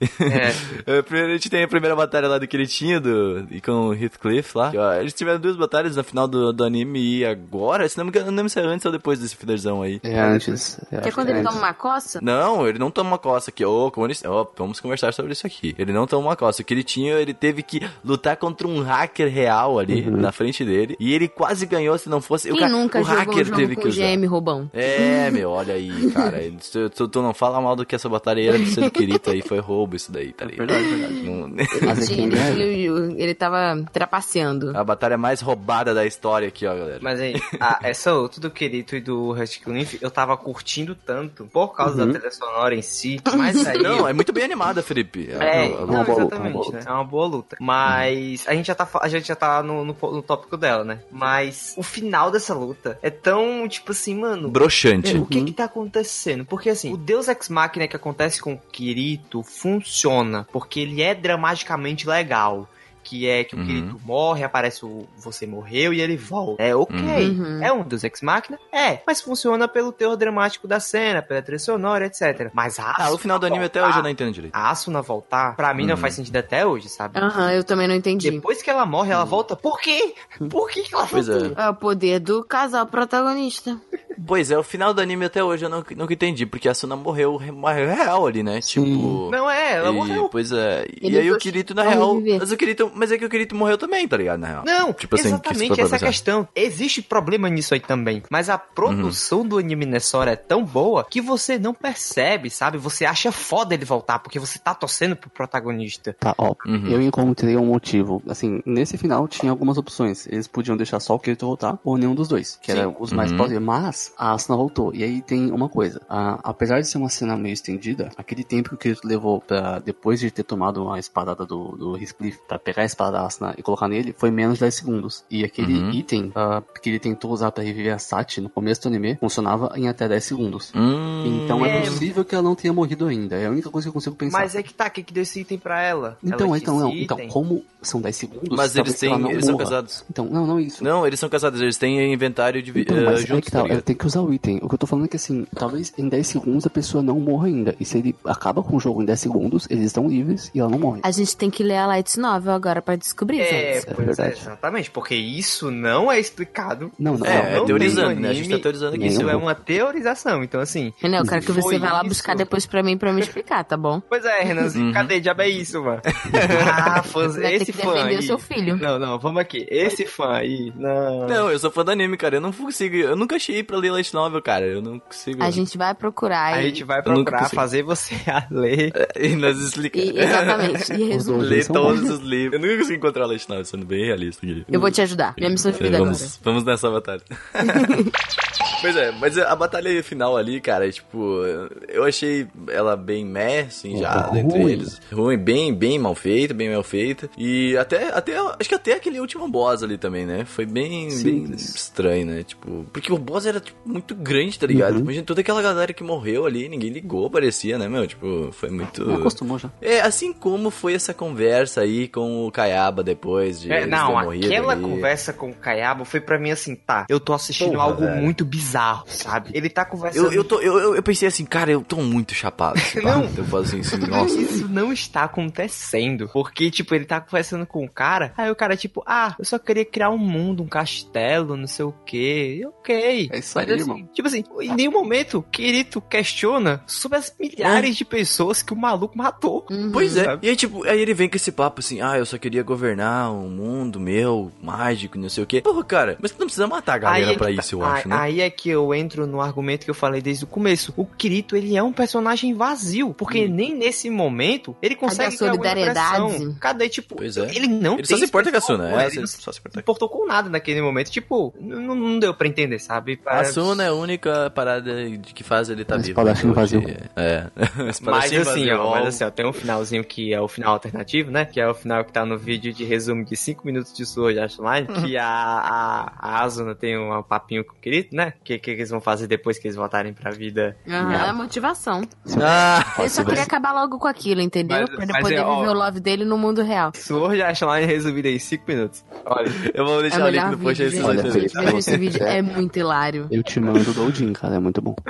Ah, Primeiro a gente tem a primeira batalha lá do Kiritinho do, e com o Heathcliff lá. Que, ó, eles tiveram duas batalhas no final do, do anime e agora, se não me engano, não lembro se é antes ou depois desse filerzão aí. É antes. eu Que é quando que ele antes. toma uma coça? Não, ele não toma uma coça aqui. Ô, ele... Ó, vamos conversar sobre isso aqui. Ele não toma uma coça. O que ele tinha, ele teve que lutar contra um hacker real ali na frente dele. E ele quase ganhou se não fosse. o Quem ca- nunca o um hacker jogo teve que usar. GM roubão? É, meu, olha aí, cara. Tu, tu- tu não fala mal do que essa batalha era do seu Kirito aí, foi roubo isso daí, tá ligado? Verdade, verdade. Não- é quem Ele, ele, tava trapaceando. A batalha mais roubada da história aqui, ó, galera. Mas aí, a- essa outra do Kirito e do Hutcliffe, eu tava curtindo tanto por causa da trilha sonora em si, mas aí... Não, é muito bem animada, Felipe. É, a- não, uma boa luta, exatamente, uma boa né? É uma boa luta. Mas a gente já tá, a gente já tá no, no, no tópico dela, né? Mas o final dessa luta é tão, tipo assim, mano. Broxante. O que que tá acontecendo? Porque assim, o Deus Ex Machina que acontece com o Kirito funciona porque ele é dramaticamente legal. Que é que o Uhum. Kirito morre, aparece o você morreu e ele volta. É ok. Uhum. É um Deus Ex Machina? É. Mas funciona pelo teor dramático da cena, pela trilha sonora, etc. Mas a Ah, o final do anime até hoje eu não entendo direito. a Asuna voltar, pra mim não Uhum. faz sentido até hoje, sabe? Aham, eu também não entendi. Depois que ela morre, ela volta. Por quê? Por que que ela Pois voltou? é. É o poder do casal protagonista. Pois é, o final do anime até hoje eu não, nunca entendi, porque a Suna morreu, re- morreu real ali, né? Tipo. Não é, ela e, morreu. Pois é. E Ele aí o Kirito, na real. Mas o Kirito, mas é que o Kirito morreu também, tá ligado? Na real. Não, Tipo assim, que exatamente pra essa pensar. questão. Existe problema nisso aí também. Mas a produção do anime nessa hora é tão boa que você não percebe, sabe? Você acha foda ele voltar, porque você tá torcendo pro protagonista. Tá, ó. Uhum. Eu encontrei um motivo. Assim, nesse final tinha algumas opções. Eles podiam deixar só o Kirito voltar ou nenhum dos dois, que eram os mais Uhum. plausíveis. Mas a Asuna voltou. E aí tem uma coisa. a- apesar de ser uma cena meio estendida, aquele tempo que o Kirito levou pra, depois de ter tomado a espadada do, do Heathcliff, pra pegar a espada da Asuna e colocar nele, foi menos de 10 segundos. E aquele Uhum. item ah, que ele tentou usar pra reviver a Sati no começo do anime funcionava em até 10 segundos. Hum, Então é É. possível que ela não tenha morrido ainda. É a única coisa que eu consigo pensar. Mas é que tá, quem que deu esse item pra ela? Então, Ela então, não. Então, como são 10 segundos, Mas eles têm. Eles são casados. Então, não, não isso. Não, eles são casados, eles têm inventário de Então, eh, mas é juntos, que tá tá, tem, que usar o item. O que eu tô falando é que assim, talvez em 10 segundos a pessoa não morra ainda. E se ele acaba com o jogo em 10 segundos, eles estão livres e ela não morre. A gente tem que ler a Light Novel agora pra descobrir, É, gente. pois é, verdade. exatamente, porque isso não é explicado. Não, não. É, não, é teorizando, né? A gente tá teorizando aqui. Isso é uma teorização, então assim. Renan, eu quero que você vá lá isso. buscar depois pra mim, pra me explicar, tá bom? Pois é, Renanzinho, Uhum. cadê? Diabo é isso, mano? ah, fãs, vai ter esse que fã defender aí. o seu filho. Não, não, vamos aqui. Esse fã aí, não. Não, eu sou fã do anime, cara. Eu não consigo. Eu nunca achei pra ler Light Novel, cara. Eu não consigo. A gente vai procurar A e... gente vai procurar fazer você a ler. E nós explicamos. e- exatamente, e dois Ler todos os livros. Eu nunca consegui encontrar Light Novel, sendo bem realista aqui. Eu vou te ajudar. Minha missão de vida É, agora. vamos, vamos nessa batalha. pois é, mas a batalha final ali, cara, tipo, eu achei ela bem meh, assim, já, Ruim. dentre eles. Ruim, bem, bem mal feita, bem mal feita. E até, até, acho que até aquele último boss ali também, né? Foi bem, bem estranho, né? Tipo, porque o boss era, tipo, muito grande, tá ligado? Uhum. Imagina toda aquela galera que morreu ali, ninguém ligou, parecia, né, meu? Tipo, foi muito... Não acostumou já. É, assim como foi essa conversa aí com o Kayaba depois de É, não, aquela ali. conversa com o Kayaba foi pra mim assim, tá, eu tô assistindo Porra, algo velho. muito bizarro, sabe? Ele tá conversando... Eu, eu, tô, eu, eu- pensei assim, cara, eu tô muito chapado. Não. Eu falo assim, assim, Mas nossa. isso não está acontecendo. Porque, tipo, ele tá conversando com o cara. Aí o cara, tipo, ah, eu só queria criar um mundo, um castelo, não sei o quê. E ok. É isso aí, Mas, assim, irmão. Tipo assim, em nenhum momento Kirito questiona sobre as milhares de pessoas que o maluco matou. Uhum. Pois é. Sabe? E aí, tipo, aí ele vem com esse papo assim, ah, eu só queria governar um mundo meu, mágico, não sei o quê. Porra, cara, mas tu não precisa matar a galera é pra que tá- isso, eu aí- acho, né? Aí é que eu entro no argumento que eu falei desde o começo. O Kirito, ele é um personagem vazio. Porque nem nesse momento ele consegue a criar alguma solidariedade? Cadê, tipo, Pois é. ele não Ele tem só se importa com a Suna, é, ele não só se importou com nada naquele momento. Tipo, não, não deu pra entender, sabe? A Parece- Suna é a única parada de que faz ele tá É vivo. espadachim né, vazio. hoje. É. Mas assim, vazio. ó, mas assim, ó, tem um finalzinho que é o final alternativo, né? Que é o final que tá no vídeo de resumo de 5 minutos de Sword Art Online, que a, a, a Asuna tem um papinho com o Kirito, né? O que, que eles vão fazer depois que eles voltarem pra vida. Aham, é a motivação. Ah, Ele só queria acabar logo com aquilo, entendeu? Mas- pra mas ele poder é, ó. viver o love dele no mundo real. Sword Art Online resumido em 5 minutos. Olha, eu vou É deixar o o link no post aí Olha, vocês Felipe. Veja esse vídeo, é muito hilário. Eu te mando o Doujin, cara, é muito bom.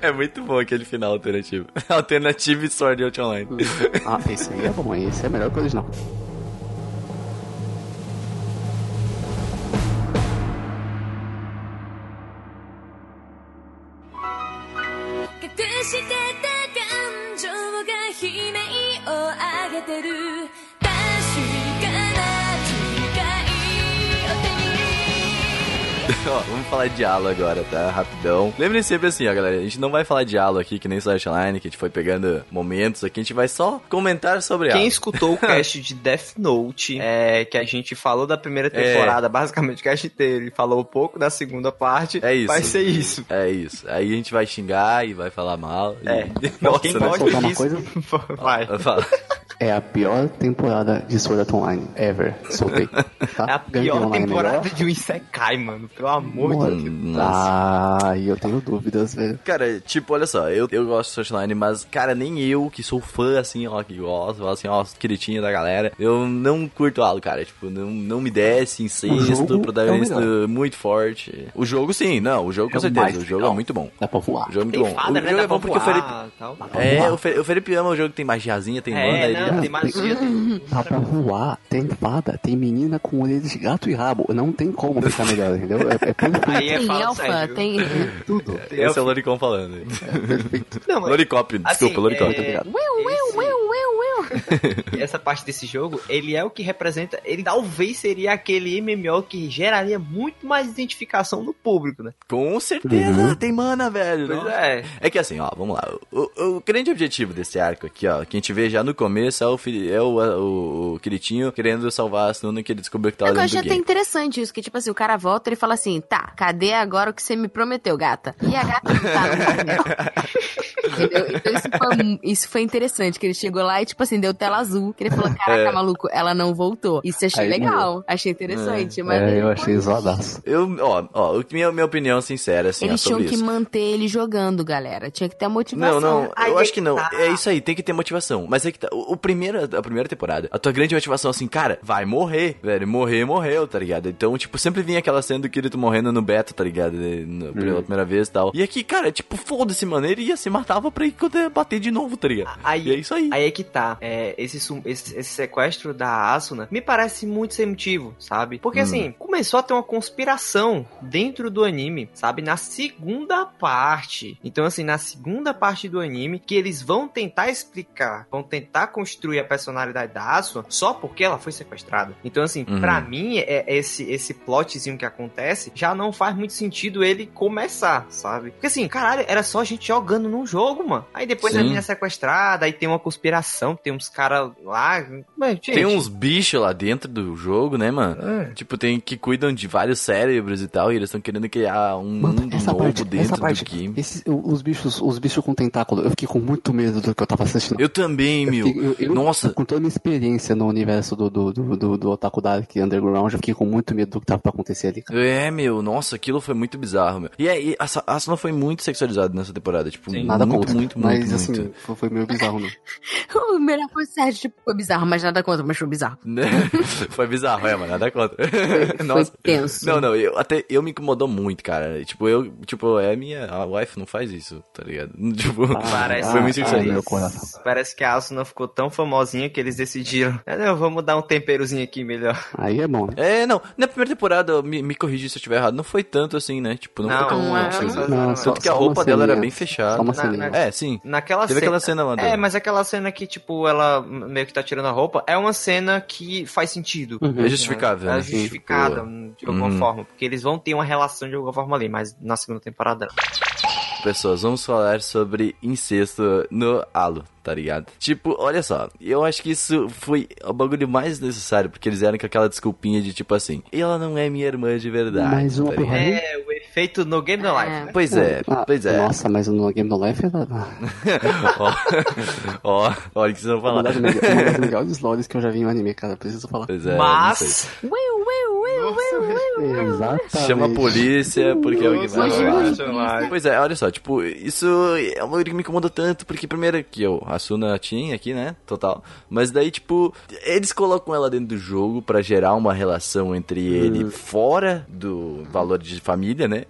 É muito bom aquele final alternativo. Alternativo e Sword Art Online. Ah, esse aí é bom, esse é melhor que o original. 隠 Ó, vamos falar de Halo agora, tá? Rapidão. Lembrem sempre assim, ó, galera. A gente não vai falar de Halo aqui, que nem Online, que a gente foi pegando momentos aqui. A gente vai só comentar sobre quem Halo. escutou o cast de Death Note, é, que a gente falou da primeira temporada, basicamente o cast inteiro, e falou um pouco da segunda parte, É isso. vai ser isso. É isso. Aí a gente vai xingar e vai falar mal. e- É. Nossa, Quem né? Soltar uma coisa? vai. Fala. É a pior temporada de Sword Art Online ever. Soltei. Tá? É a pior Online temporada melhor. de um Isekai, mano. Pelo amor de Mano, Deus. Nossa. Ah, eu tenho dúvidas, velho. Cara, tipo, olha só, eu, eu gosto de Sword Art Online, mas, cara, nem eu, que sou fã, assim, ó, que gosto, assim, ó, queridinho da galera, eu não curto Halo, cara, tipo, não, não me desce, O insisto, jogo protagonista é muito forte. O jogo, sim, não, o jogo com É certeza, o jogo legal. é muito bom. Dá pra voar. O jogo é muito Tem bom. fada, o né? jogo Dá é bom porque o Felipe... voar, tal. É, o, Fe, o Felipe ama o jogo que tem magiazinha, tem É, ele... não, tem magia, tem... Dá pra voar, tem fada, tem menina com orelha de gato e rabo. Não tem como ficar melhor, entendeu? É, é perfeito. Aí é Tem sério. tem... tudo. Esse é o Loricon falando. Não, mas, Loricop, desculpa, assim, Loricop. é, uiu. essa parte desse jogo, ele é o que representa. Ele talvez seria aquele MMO que geraria muito mais identificação no público, né? Com certeza, Uhum. tem mana, velho. Pois é. É que assim, ó, vamos lá. O, o- o grande objetivo desse arco aqui, ó, que a gente vê já no começo é o, Fili- é o, o, o Kiritinho querendo salvar a Suna que ele descobriu que tava Eu dentro achei do até game. interessante isso, que tipo assim, o cara volta e ele fala assim, tá, cadê agora o que você me prometeu, gata? E a gata não tá no? Então isso foi, isso foi interessante, que ele chegou lá e tipo assim, deu tela azul. Que ele falou, caraca, maluco, ela não voltou. Isso eu achei Aí legal, achei interessante. mas É, eu achei zoadaço. Eu, ó, ó, minha, minha opinião sincera, assim, é Eles tinham que isso. manter ele jogando, galera. Tinha que ter a Não, motivação. não, Aí eu é acho que que não. tá. É isso aí, tem que ter motivação. Mas é que tá. O, o primeiro, a primeira temporada, a tua grande motivação, assim, cara, vai morrer, velho. Morrer, morreu, tá ligado? Então, tipo, sempre vinha aquela cena do Kirito morrendo no beta, tá ligado? No- Pela primeira vez e tal. E aqui, cara, tipo, foda-se, mano. Ele ia se matava pra ir poder bater de novo, tá ligado? Aí, E é isso aí. Aí é que tá. É, esse, esse, esse sequestro da Asuna me parece muito sem motivo, sabe? Porque Hum. assim, começou a ter uma conspiração dentro do anime, sabe? Na segunda parte. Então, assim, na segunda parte do anime, que eles vão tentar explicar, vão tentar construir a personalidade da Asuna só porque ela foi sequestrada. Então, assim, Uhum. pra mim, é, esse, esse plotzinho que acontece já não faz muito sentido ele começar, sabe? Porque assim, caralho, era só a gente jogando num jogo, mano. Aí depois Sim. a menina é sequestrada, aí tem uma conspiração, tem uns caras lá. Mas, gente, Tem uns bichos lá dentro do jogo, né, mano? É. Tipo, tem que cuidam de vários cérebros e tal, e eles estão querendo criar um Mano, mundo essa novo parte, dentro essa parte, do game. esses- os bichos, os bichos com tentáculo, eu fiquei com muito medo do que eu tava assistindo. Eu também, meu. fiquei- eu- eu- Nossa. Com toda a minha experiência no universo do, do, do, do, do Otaku Dark Underground, eu fiquei com muito medo do que tava pra acontecer ali, cara. É, meu, nossa, aquilo foi muito bizarro, meu. E aí, a Asuna foi muito sexualizada nessa temporada, tipo, Nada muito, contra. muito, muito, mas muito. assim, foi, foi meio bizarro, né? O melhor foi o Sérgio, tipo, foi bizarro, mas nada contra, mas foi bizarro. foi bizarro, é, mano, nada contra. Foi tenso. Não, não, eu, até eu me incomodou muito, cara. Tipo, eu, tipo, é minha, a wife não faz isso, tá ligado? Tipo, Parece, foi muito ah, meu coração. parece que a Asuna ficou tão famosinha que eles decidiram. "Ah, não, vamos dar um temperozinho aqui melhor. Aí é bom, né? É, não, na primeira temporada, me, me se eu estiver errado, não foi tanto assim, né? Tipo, não, Não, foi tão não é, assim. não, Não, não, só- Tanto que a roupa dela era bem fechada. Só uma Na- na- É, sim. Naquela Teve cena. aquela cena lá É, dela. mas aquela cena que, tipo, ela meio que tá tirando a roupa, é uma cena que faz sentido. É justificável, É né? justificada Tipo, de alguma uhum. forma. Porque eles vão ter uma relação de alguma forma ali, mas na segunda temporada. Pessoas, vamos falar sobre incesto no Halo, tá ligado? Tipo, olha só, eu acho que isso foi o bagulho mais necessário, porque eles eram com aquela desculpinha de tipo assim, ela não é minha irmã de verdade. Mais uma tá porrada. É, o efeito no Game No Life, É. né? Pois é, Ah, pois é. Nossa, mas no Game No Life era... Ó, ó, olha o que vocês vão Uma falar. das, uma das melhores lores que eu já vi em um anime, cara. Preciso falar. Pois é. Mas. Will, Will, Will, Will. Exatamente. Chama a polícia, porque é o que vai Nossa, rolar. gente. Pois é, olha só, tipo, isso é uma coisa que me incomodou tanto, porque primeiro que eu, a Suna tinha aqui, né, total, mas daí, tipo, eles colocam ela dentro do jogo pra gerar uma relação entre ele fora do valor de família, né,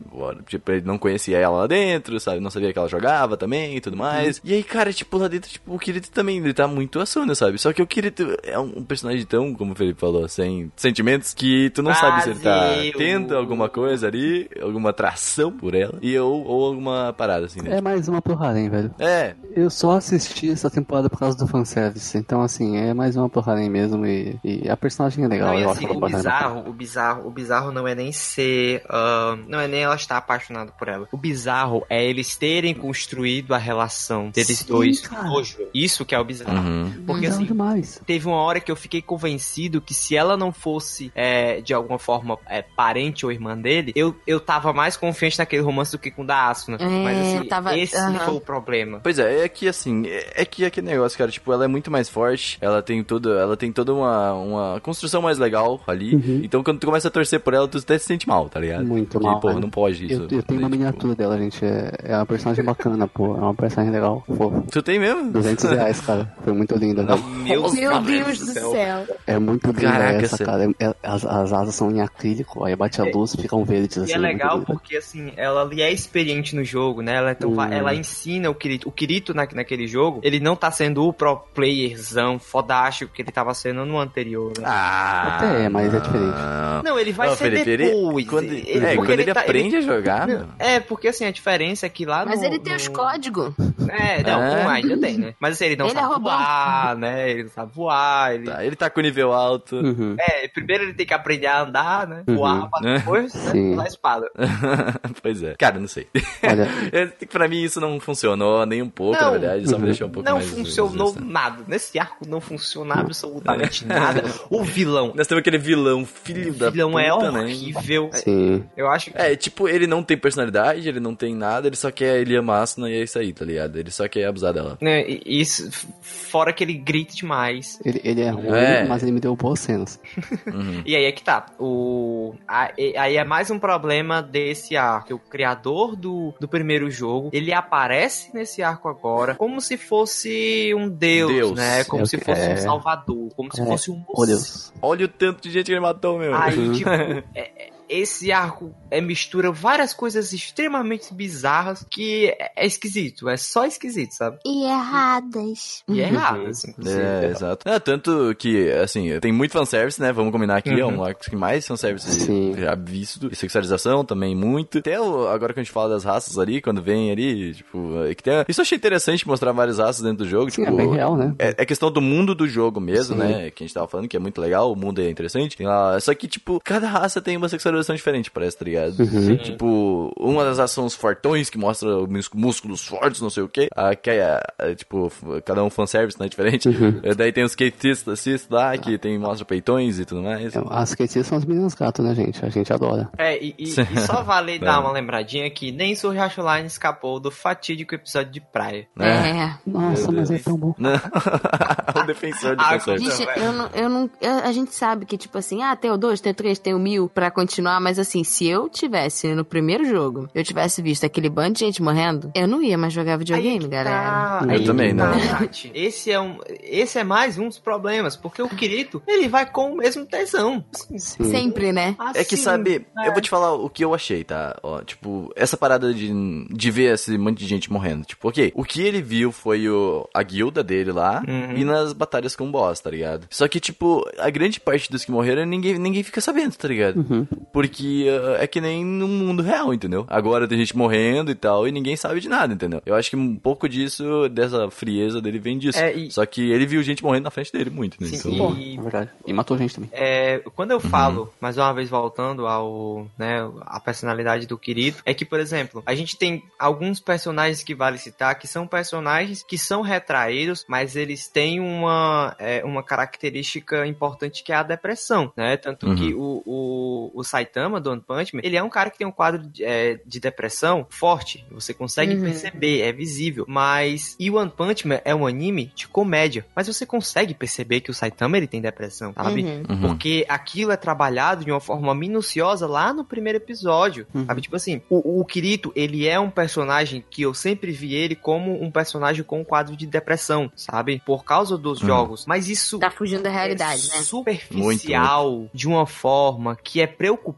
tipo, ele não conhecia ela lá dentro, sabe, não sabia que ela jogava também e tudo mais, e aí, cara, tipo, lá dentro, tipo, o Kirito também, ele tá muito a Suna, sabe, só que o Kirito é um personagem tão, como o Felipe falou, sem sentimentos, que tu não sabe se ele tá tendo alguma coisa ali, alguma atração por ela, e ou, ou alguma parada assim, né? É mais uma pro Harem, velho. É, Eu só assisti essa temporada por causa do fanservice. Então, assim, é mais uma Harem mesmo. E, e a personagem é legal. Não, eu assim, acho o bizarro, o bizarro, o bizarro não é nem ser. ah, não é nem ela estar apaixonada por ela. O bizarro é eles terem construído a relação deles Sim, dois cara. no jogo. Isso que é o bizarro. uhum. Porque Bizarro assim, demais. teve uma hora que eu fiquei convencido que se ela não fosse é, de alguma forma é, parente ou irmã dele, eu, eu tava mais confiante naquele romance do que com o da Asuna. É, Mas assim, tava- esse aham. foi o problema. Pois é, é que assim, é, é que aquele negócio, cara, tipo, ela é muito mais forte, ela tem tudo, ela tem toda uma, uma construção mais legal ali. Uhum. Então quando tu começa a torcer por ela, tu até se sente mal, tá ligado? Muito Porque, mal, pô, né? não pode isso. Eu, eu tenho uma Tipo, miniatura dela, gente. É, é uma personagem bacana, pô. É uma personagem legal. Pô, Tu tem mesmo? 200 reais, cara. Foi muito linda, velho. Meu, Meu Deus do céu. É muito linda Caraca, essa, cara. É- é- as, as asas são em acrílico, aí bate a luz, ficam verdes, assim. E é muito legal porque, assim, ela ali é experiente no jogo, né? Ela, então, Hum. ela ensina o Kirito. O Kirito na, naquele jogo, ele não tá sendo o pro playerzão fodástico que ele tava sendo no anterior, né? Ah, Até é, mas é diferente. Não, ele vai Não, ser Felipe, ele- depois. quando, Ele- é, quando ele, tá- aprende a jogar, meu. É, porque assim, a diferença é que lá Mas no- ele tem no- os códigos. É, não, É. um ainda tem, né? Mas assim, ele não Ele é sabe robô. voar, né? Ele não sabe voar, ele... Tá, ele tá com nível alto. Uhum. É, primeiro ele tem que aprender a andar, né? Uhum. Voar, pra Né? depois né, usar a espada. pois é. Cara, não sei. Olha, É, pra mim isso não funcionou nem um pouco. Não, na verdade, só me deixou pouco Não mais... funcionou resistente. nada. Nesse arco não funciona absolutamente nada. O vilão. Nós temos aquele vilão, filho O da vilão é puta, né? horrível. Sim. Eu acho que. É, tipo, ele não tem personalidade, ele não tem nada, ele só quer ele ama a Asuna e é isso aí, tá ligado? Ele só quer abusar dela. né, e- isso, fora que ele grita demais. Ele, ele é ruim, É. mas ele me deu boas cenas. Uhum. E aí é que tá. O, aí é mais um problema desse arco. O criador do, do primeiro jogo, ele aparece nesse arco agora como se fosse um deus, Deus. né? Como É se fosse um é. salvador. Como se É. fosse um Oh, Deus. Olha o tanto de gente que ele matou, meu. Aí, tipo, é- esse arco é, mistura várias coisas extremamente bizarras que é, é esquisito. É só esquisito, sabe? E erradas. E é errado, assim, inclusive. É, exato. É, tanto que, assim, tem muito fanservice, né? Vamos combinar aqui, é um arco que mais fanservice Sim. já visto. E sexualização também, muito. Até o- agora que a gente fala das raças ali, quando vem ali, tipo, é que tem, isso eu achei interessante mostrar várias raças dentro do jogo, Sim, tipo... é bem real, né? É, é questão do mundo do jogo mesmo, Sim. né? Que a gente tava falando, que é muito legal, o mundo é interessante. Tem lá- só que, tipo, cada raça tem uma sexualização diferente, parece, tá ligado? Uhum. Tipo, uma das são os fortões, que mostra mús- músculos fortes, não sei o quê. A, que é, é, tipo, cada um fanservice, né? Diferente. Uhum. É, Daí tem os skatistas lá, que tem, mostra peitões e tudo mais. É, As skatistas são as meninas gato, né, gente? A gente adora. É, e, e- e só vale dar uma lembradinha que nem Art Online escapou do fatídico episódio de praia. Né? É. Nossa, mas é tão bom. Não. o defensor do Ah, velho. eu não, eu não. eu- a gente sabe que, tipo assim, ah, tem o 2, tem o 3, tem o mil pra continuar, mas assim, se eu tivesse no primeiro jogo, eu tivesse visto aquele bando de gente morrendo, eu não ia mais jogar videogame, galera. tá, Eu aí também tá, não. Esse é, um, esse é mais um dos problemas, porque o Kirito, ele vai com o mesmo tesão. Assim, Sim. Sempre, né? É que, assim, sabe, é. eu vou te falar o que eu achei, tá? Ó, tipo, essa parada de, de ver esse monte de gente morrendo. Tipo, ok, o que ele viu foi o, a guilda dele lá Uhum. e nas batalhas com o boss, tá ligado? Só que, tipo, a grande parte dos que morreram, ninguém, ninguém fica sabendo, tá ligado? Uhum. Porque uh, é que nem no mundo real, entendeu? Agora tem gente morrendo e tal, e ninguém sabe de nada, entendeu? Eu acho que um pouco disso, dessa frieza dele, vem disso. É, e- Só que ele viu gente morrendo na frente dele muito, né? Sim, Então, e- É verdade. E matou gente também. É, quando eu falo, mais uma vez voltando ao, né, a personalidade do Kirito, é que, por exemplo, a gente tem alguns personagens que vale citar que são personagens que são retraídos, mas eles têm uma, é, uma característica importante que é a depressão, né? Tanto Uhum. que o, o, o Saitama do One Punch Man, ele é um cara que tem um quadro de, é, de depressão forte, você consegue Uhum. perceber, é visível, mas e o One Punch Man é um anime de comédia, mas você consegue perceber que o Saitama ele tem depressão, sabe? Uhum. Uhum. Porque aquilo é trabalhado de uma forma minuciosa lá no primeiro episódio. Uhum. Sabe? Tipo assim, o, o Kirito, ele é um personagem que eu sempre vi ele como um personagem com um quadro de depressão, sabe? Por causa dos Uhum. jogos. Mas isso Tá fugindo da realidade, é né? superficial de uma forma que é preocupante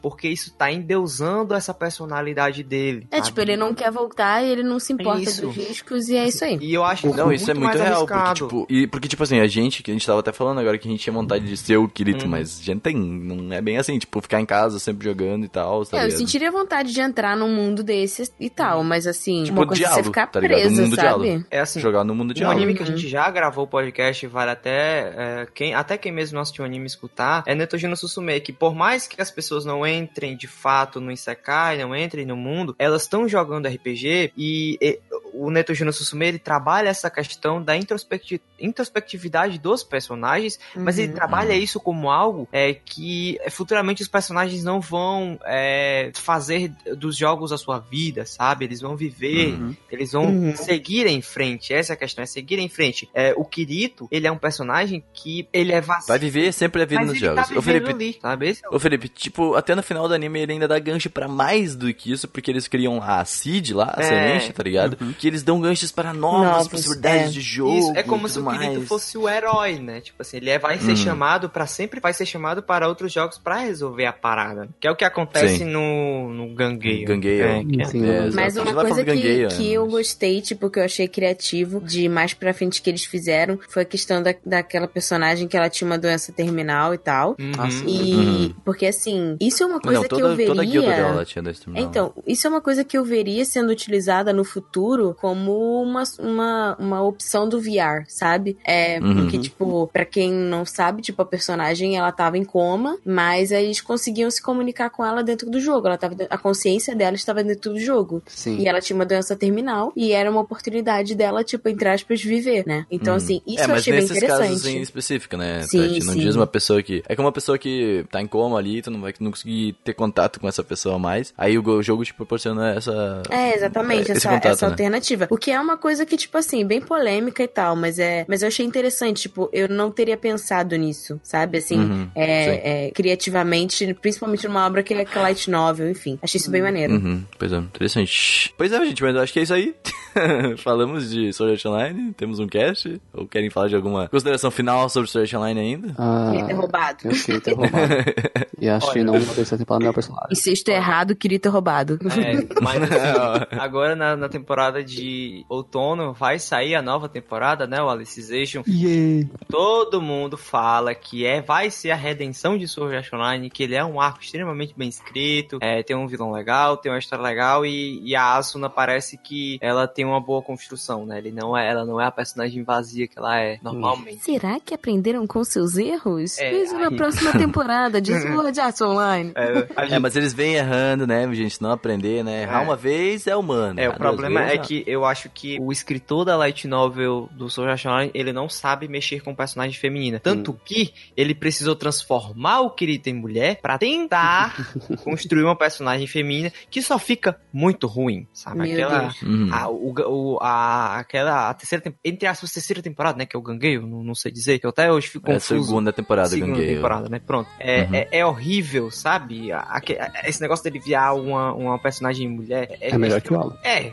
porque isso tá endeusando essa personalidade dele. É, sabe? tipo, ele não quer voltar e ele não se importa Isso. dos riscos e é isso aí. E eu acho Não, isso é muito real, porque tipo, e, porque, tipo assim, a gente, que a gente tava até falando agora que a gente tinha vontade de ser o Kirito, Uhum. mas a gente tem, não é bem assim, tipo, ficar em casa sempre jogando e tal, tá É, eu sentiria vontade de entrar num mundo desses e tal, mas assim, Tipo, uma coisa é você ficar tá Um mundo sabe? É assim, Jogar no mundo de Um anime que a Uhum. gente já gravou o podcast, vale até é, quem, até quem mesmo não assistiu o anime escutar, é Netojino Susume, que por mais que as pessoas não entrem de fato no Isekai, não entrem no mundo, elas estão jogando RPG e, e o Netojino Susume, ele trabalha essa questão da introspecti introspectividade dos personagens, mas ele Uhum. trabalha Uhum. isso como algo é, que futuramente os personagens não vão é, fazer dos jogos a sua vida, sabe? Eles vão viver Uhum. eles vão Uhum. seguir em frente. Essa é a questão, é seguir em frente. É, o Kirito, ele é um personagem que ele é vazio. Vai viver sempre a vida mas nos ele jogos. tá Ô, vivendo Felipe, ali, sabe? Esse é o- Ô Felipe, tipo, até no final do anime ele ainda dá gancho pra mais do que isso, porque eles criam a Seed lá, a É. semente, tá ligado? Que eles dão ganchos para novas Novos, possibilidades é. de jogo. Isso, é e como se o Kirito fosse o herói, né? Tipo assim, ele é- vai ser Uhum. chamado pra sempre vai ser chamado para outros jogos pra resolver a parada. Que é o que acontece Sim. no, no Gangueio. Gangueio. É, que é- Sim, É, mas- uma coisa que, Gangueia, que eu gostei, tipo, que eu achei criativo, de mais pra frente que eles fizeram, foi a questão da, daquela personagem que ela tinha uma doença terminal e tal. Uhum. Ah. E Uhum. porque assim, isso é uma coisa Não, que toda, eu veria. toda a guilda dela ela tinha terminal. Então, isso é uma coisa que eu veria sendo utilizada no futuro como uma, uma, uma opção do VR, sabe? É, Uhum. porque, tipo, pra quem não sabe, tipo, a personagem, ela tava em coma, mas aí eles conseguiam se comunicar com ela dentro do jogo. Ela tava, a consciência dela estava dentro do jogo. Sim. E ela tinha uma doença terminal e era uma oportunidade dela, tipo, entre aspas, viver, né? Então, assim, isso é, eu achei bem nesses interessante. casos em específico, né? Sim, Tati? não sim. diz uma pessoa que. É como uma pessoa que tá em coma ali, tu não vai não conseguir ter contato com essa pessoa mais. Aí o go- jogo te proporciona essa. É, exatamente, esse essa, contato, essa né? alternativa. O que é uma coisa que, tipo assim, bem polêmica e tal, mas é. Mas eu achei interessante, tipo, eu não teria pensado nisso, sabe? Assim, Uhum, é, é, criativamente, principalmente numa obra que é que é light novel, enfim. Achei isso bem maneiro. Uhum, pois é, interessante. Pois é, gente, mas eu acho que é isso aí. Falamos de Sword Art Online, temos um cast. Ou querem falar de alguma consideração final sobre Sword Art Online ainda? Ah, Queria ter roubado. eu queria ter roubado. e acho que não uma terceira temporada é melhor personagem. E estou errado, queria ter roubado. É, mas assim, agora na, na temporada de outono vai sair a nova temporada, né? O Alicization. Todo mundo fala que é, vai ser a redenção de Sword Art Online, que ele é um arco extremamente bem escrito, é, tem um vilão legal, tem uma história legal e, e a Asuna parece que ela tem uma boa construção, né? Ele não é, ela não é a personagem vazia que ela é normalmente. Será que aprenderam com seus erros? É, aí- próxima temporada de Sword Art Online. É, É, gente- mas eles vêm errando, né, gente? Não aprender, né? Errar É. uma vez é humano. É, o problema duas é vezes, que eu acho que o escritor da light novel do Art Online, ele não sabe mexer com personagem feminina. Tanto que ele precisou transformar o Kirito em mulher pra tentar construir uma personagem feminina que só fica muito ruim, sabe? Meu aquela Deus. Uhum. a, o, o- a, aquela a terceira entre aspas terceira temporada, né, que é o Gangueio, não, não sei dizer, que eu até hoje fico É a confuso. segunda temporada, Segunda Gangueio. temporada, né? Pronto. É, Uhum. é, é horrível, sabe? A- aque- Esse negócio dele virar uma, uma personagem mulher. É melhor que o Alan. É,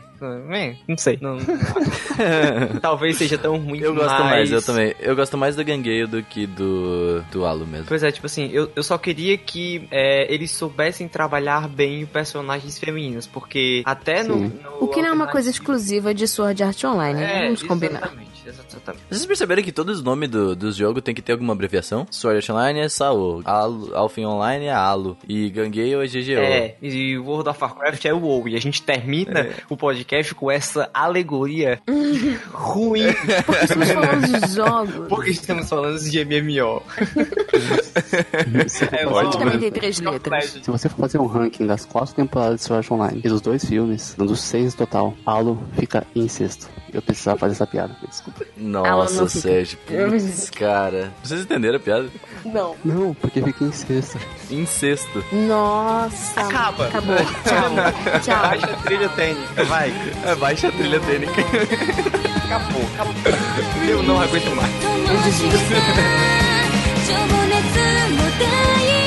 não sei. Não, talvez seja tão ruim Eu gosto mas- mais, eu também. Eu gosto mais do Gangueio do que do, do Alu mesmo. Pois é, tipo assim, eu, eu só queria que é, eles soubessem trabalhar bem personagens femininos, porque até no, no O que não é uma coisa exclusiva de Sword Art Online, né? É, Vamos combinar. exatamente, exatamente. Vocês perceberam que todos os nomes do, dos jogos tem que ter alguma abreviação? Sword Art Online é Saul, Alphen Online é Alu, e Gangueio é GGO. É, e World of Warcraft é o WoW, e a gente termina É. o podcast com essa alegoria ruim, Porque estamos falando de jogos. porque estamos falando de MMO. é Ótimo. ótimo. tem três letras. Se você for fazer um ranking das quatro temporadas de Sword Art Online e dos dois filmes, dando seis no total, Halo fica em sexto. Eu precisava fazer essa piada, desculpa. Nossa, Sérgio, putz, cara. Vocês entenderam a piada? Não. Não, porque fica em sexta. Em sexto. Nossa. Acaba. Acabou. Tchau. Tchau. Baixa a trilha técnica, vai. É, baixa a trilha técnica. Acabou, acabou. Eu não aguento mais. Eu desisto.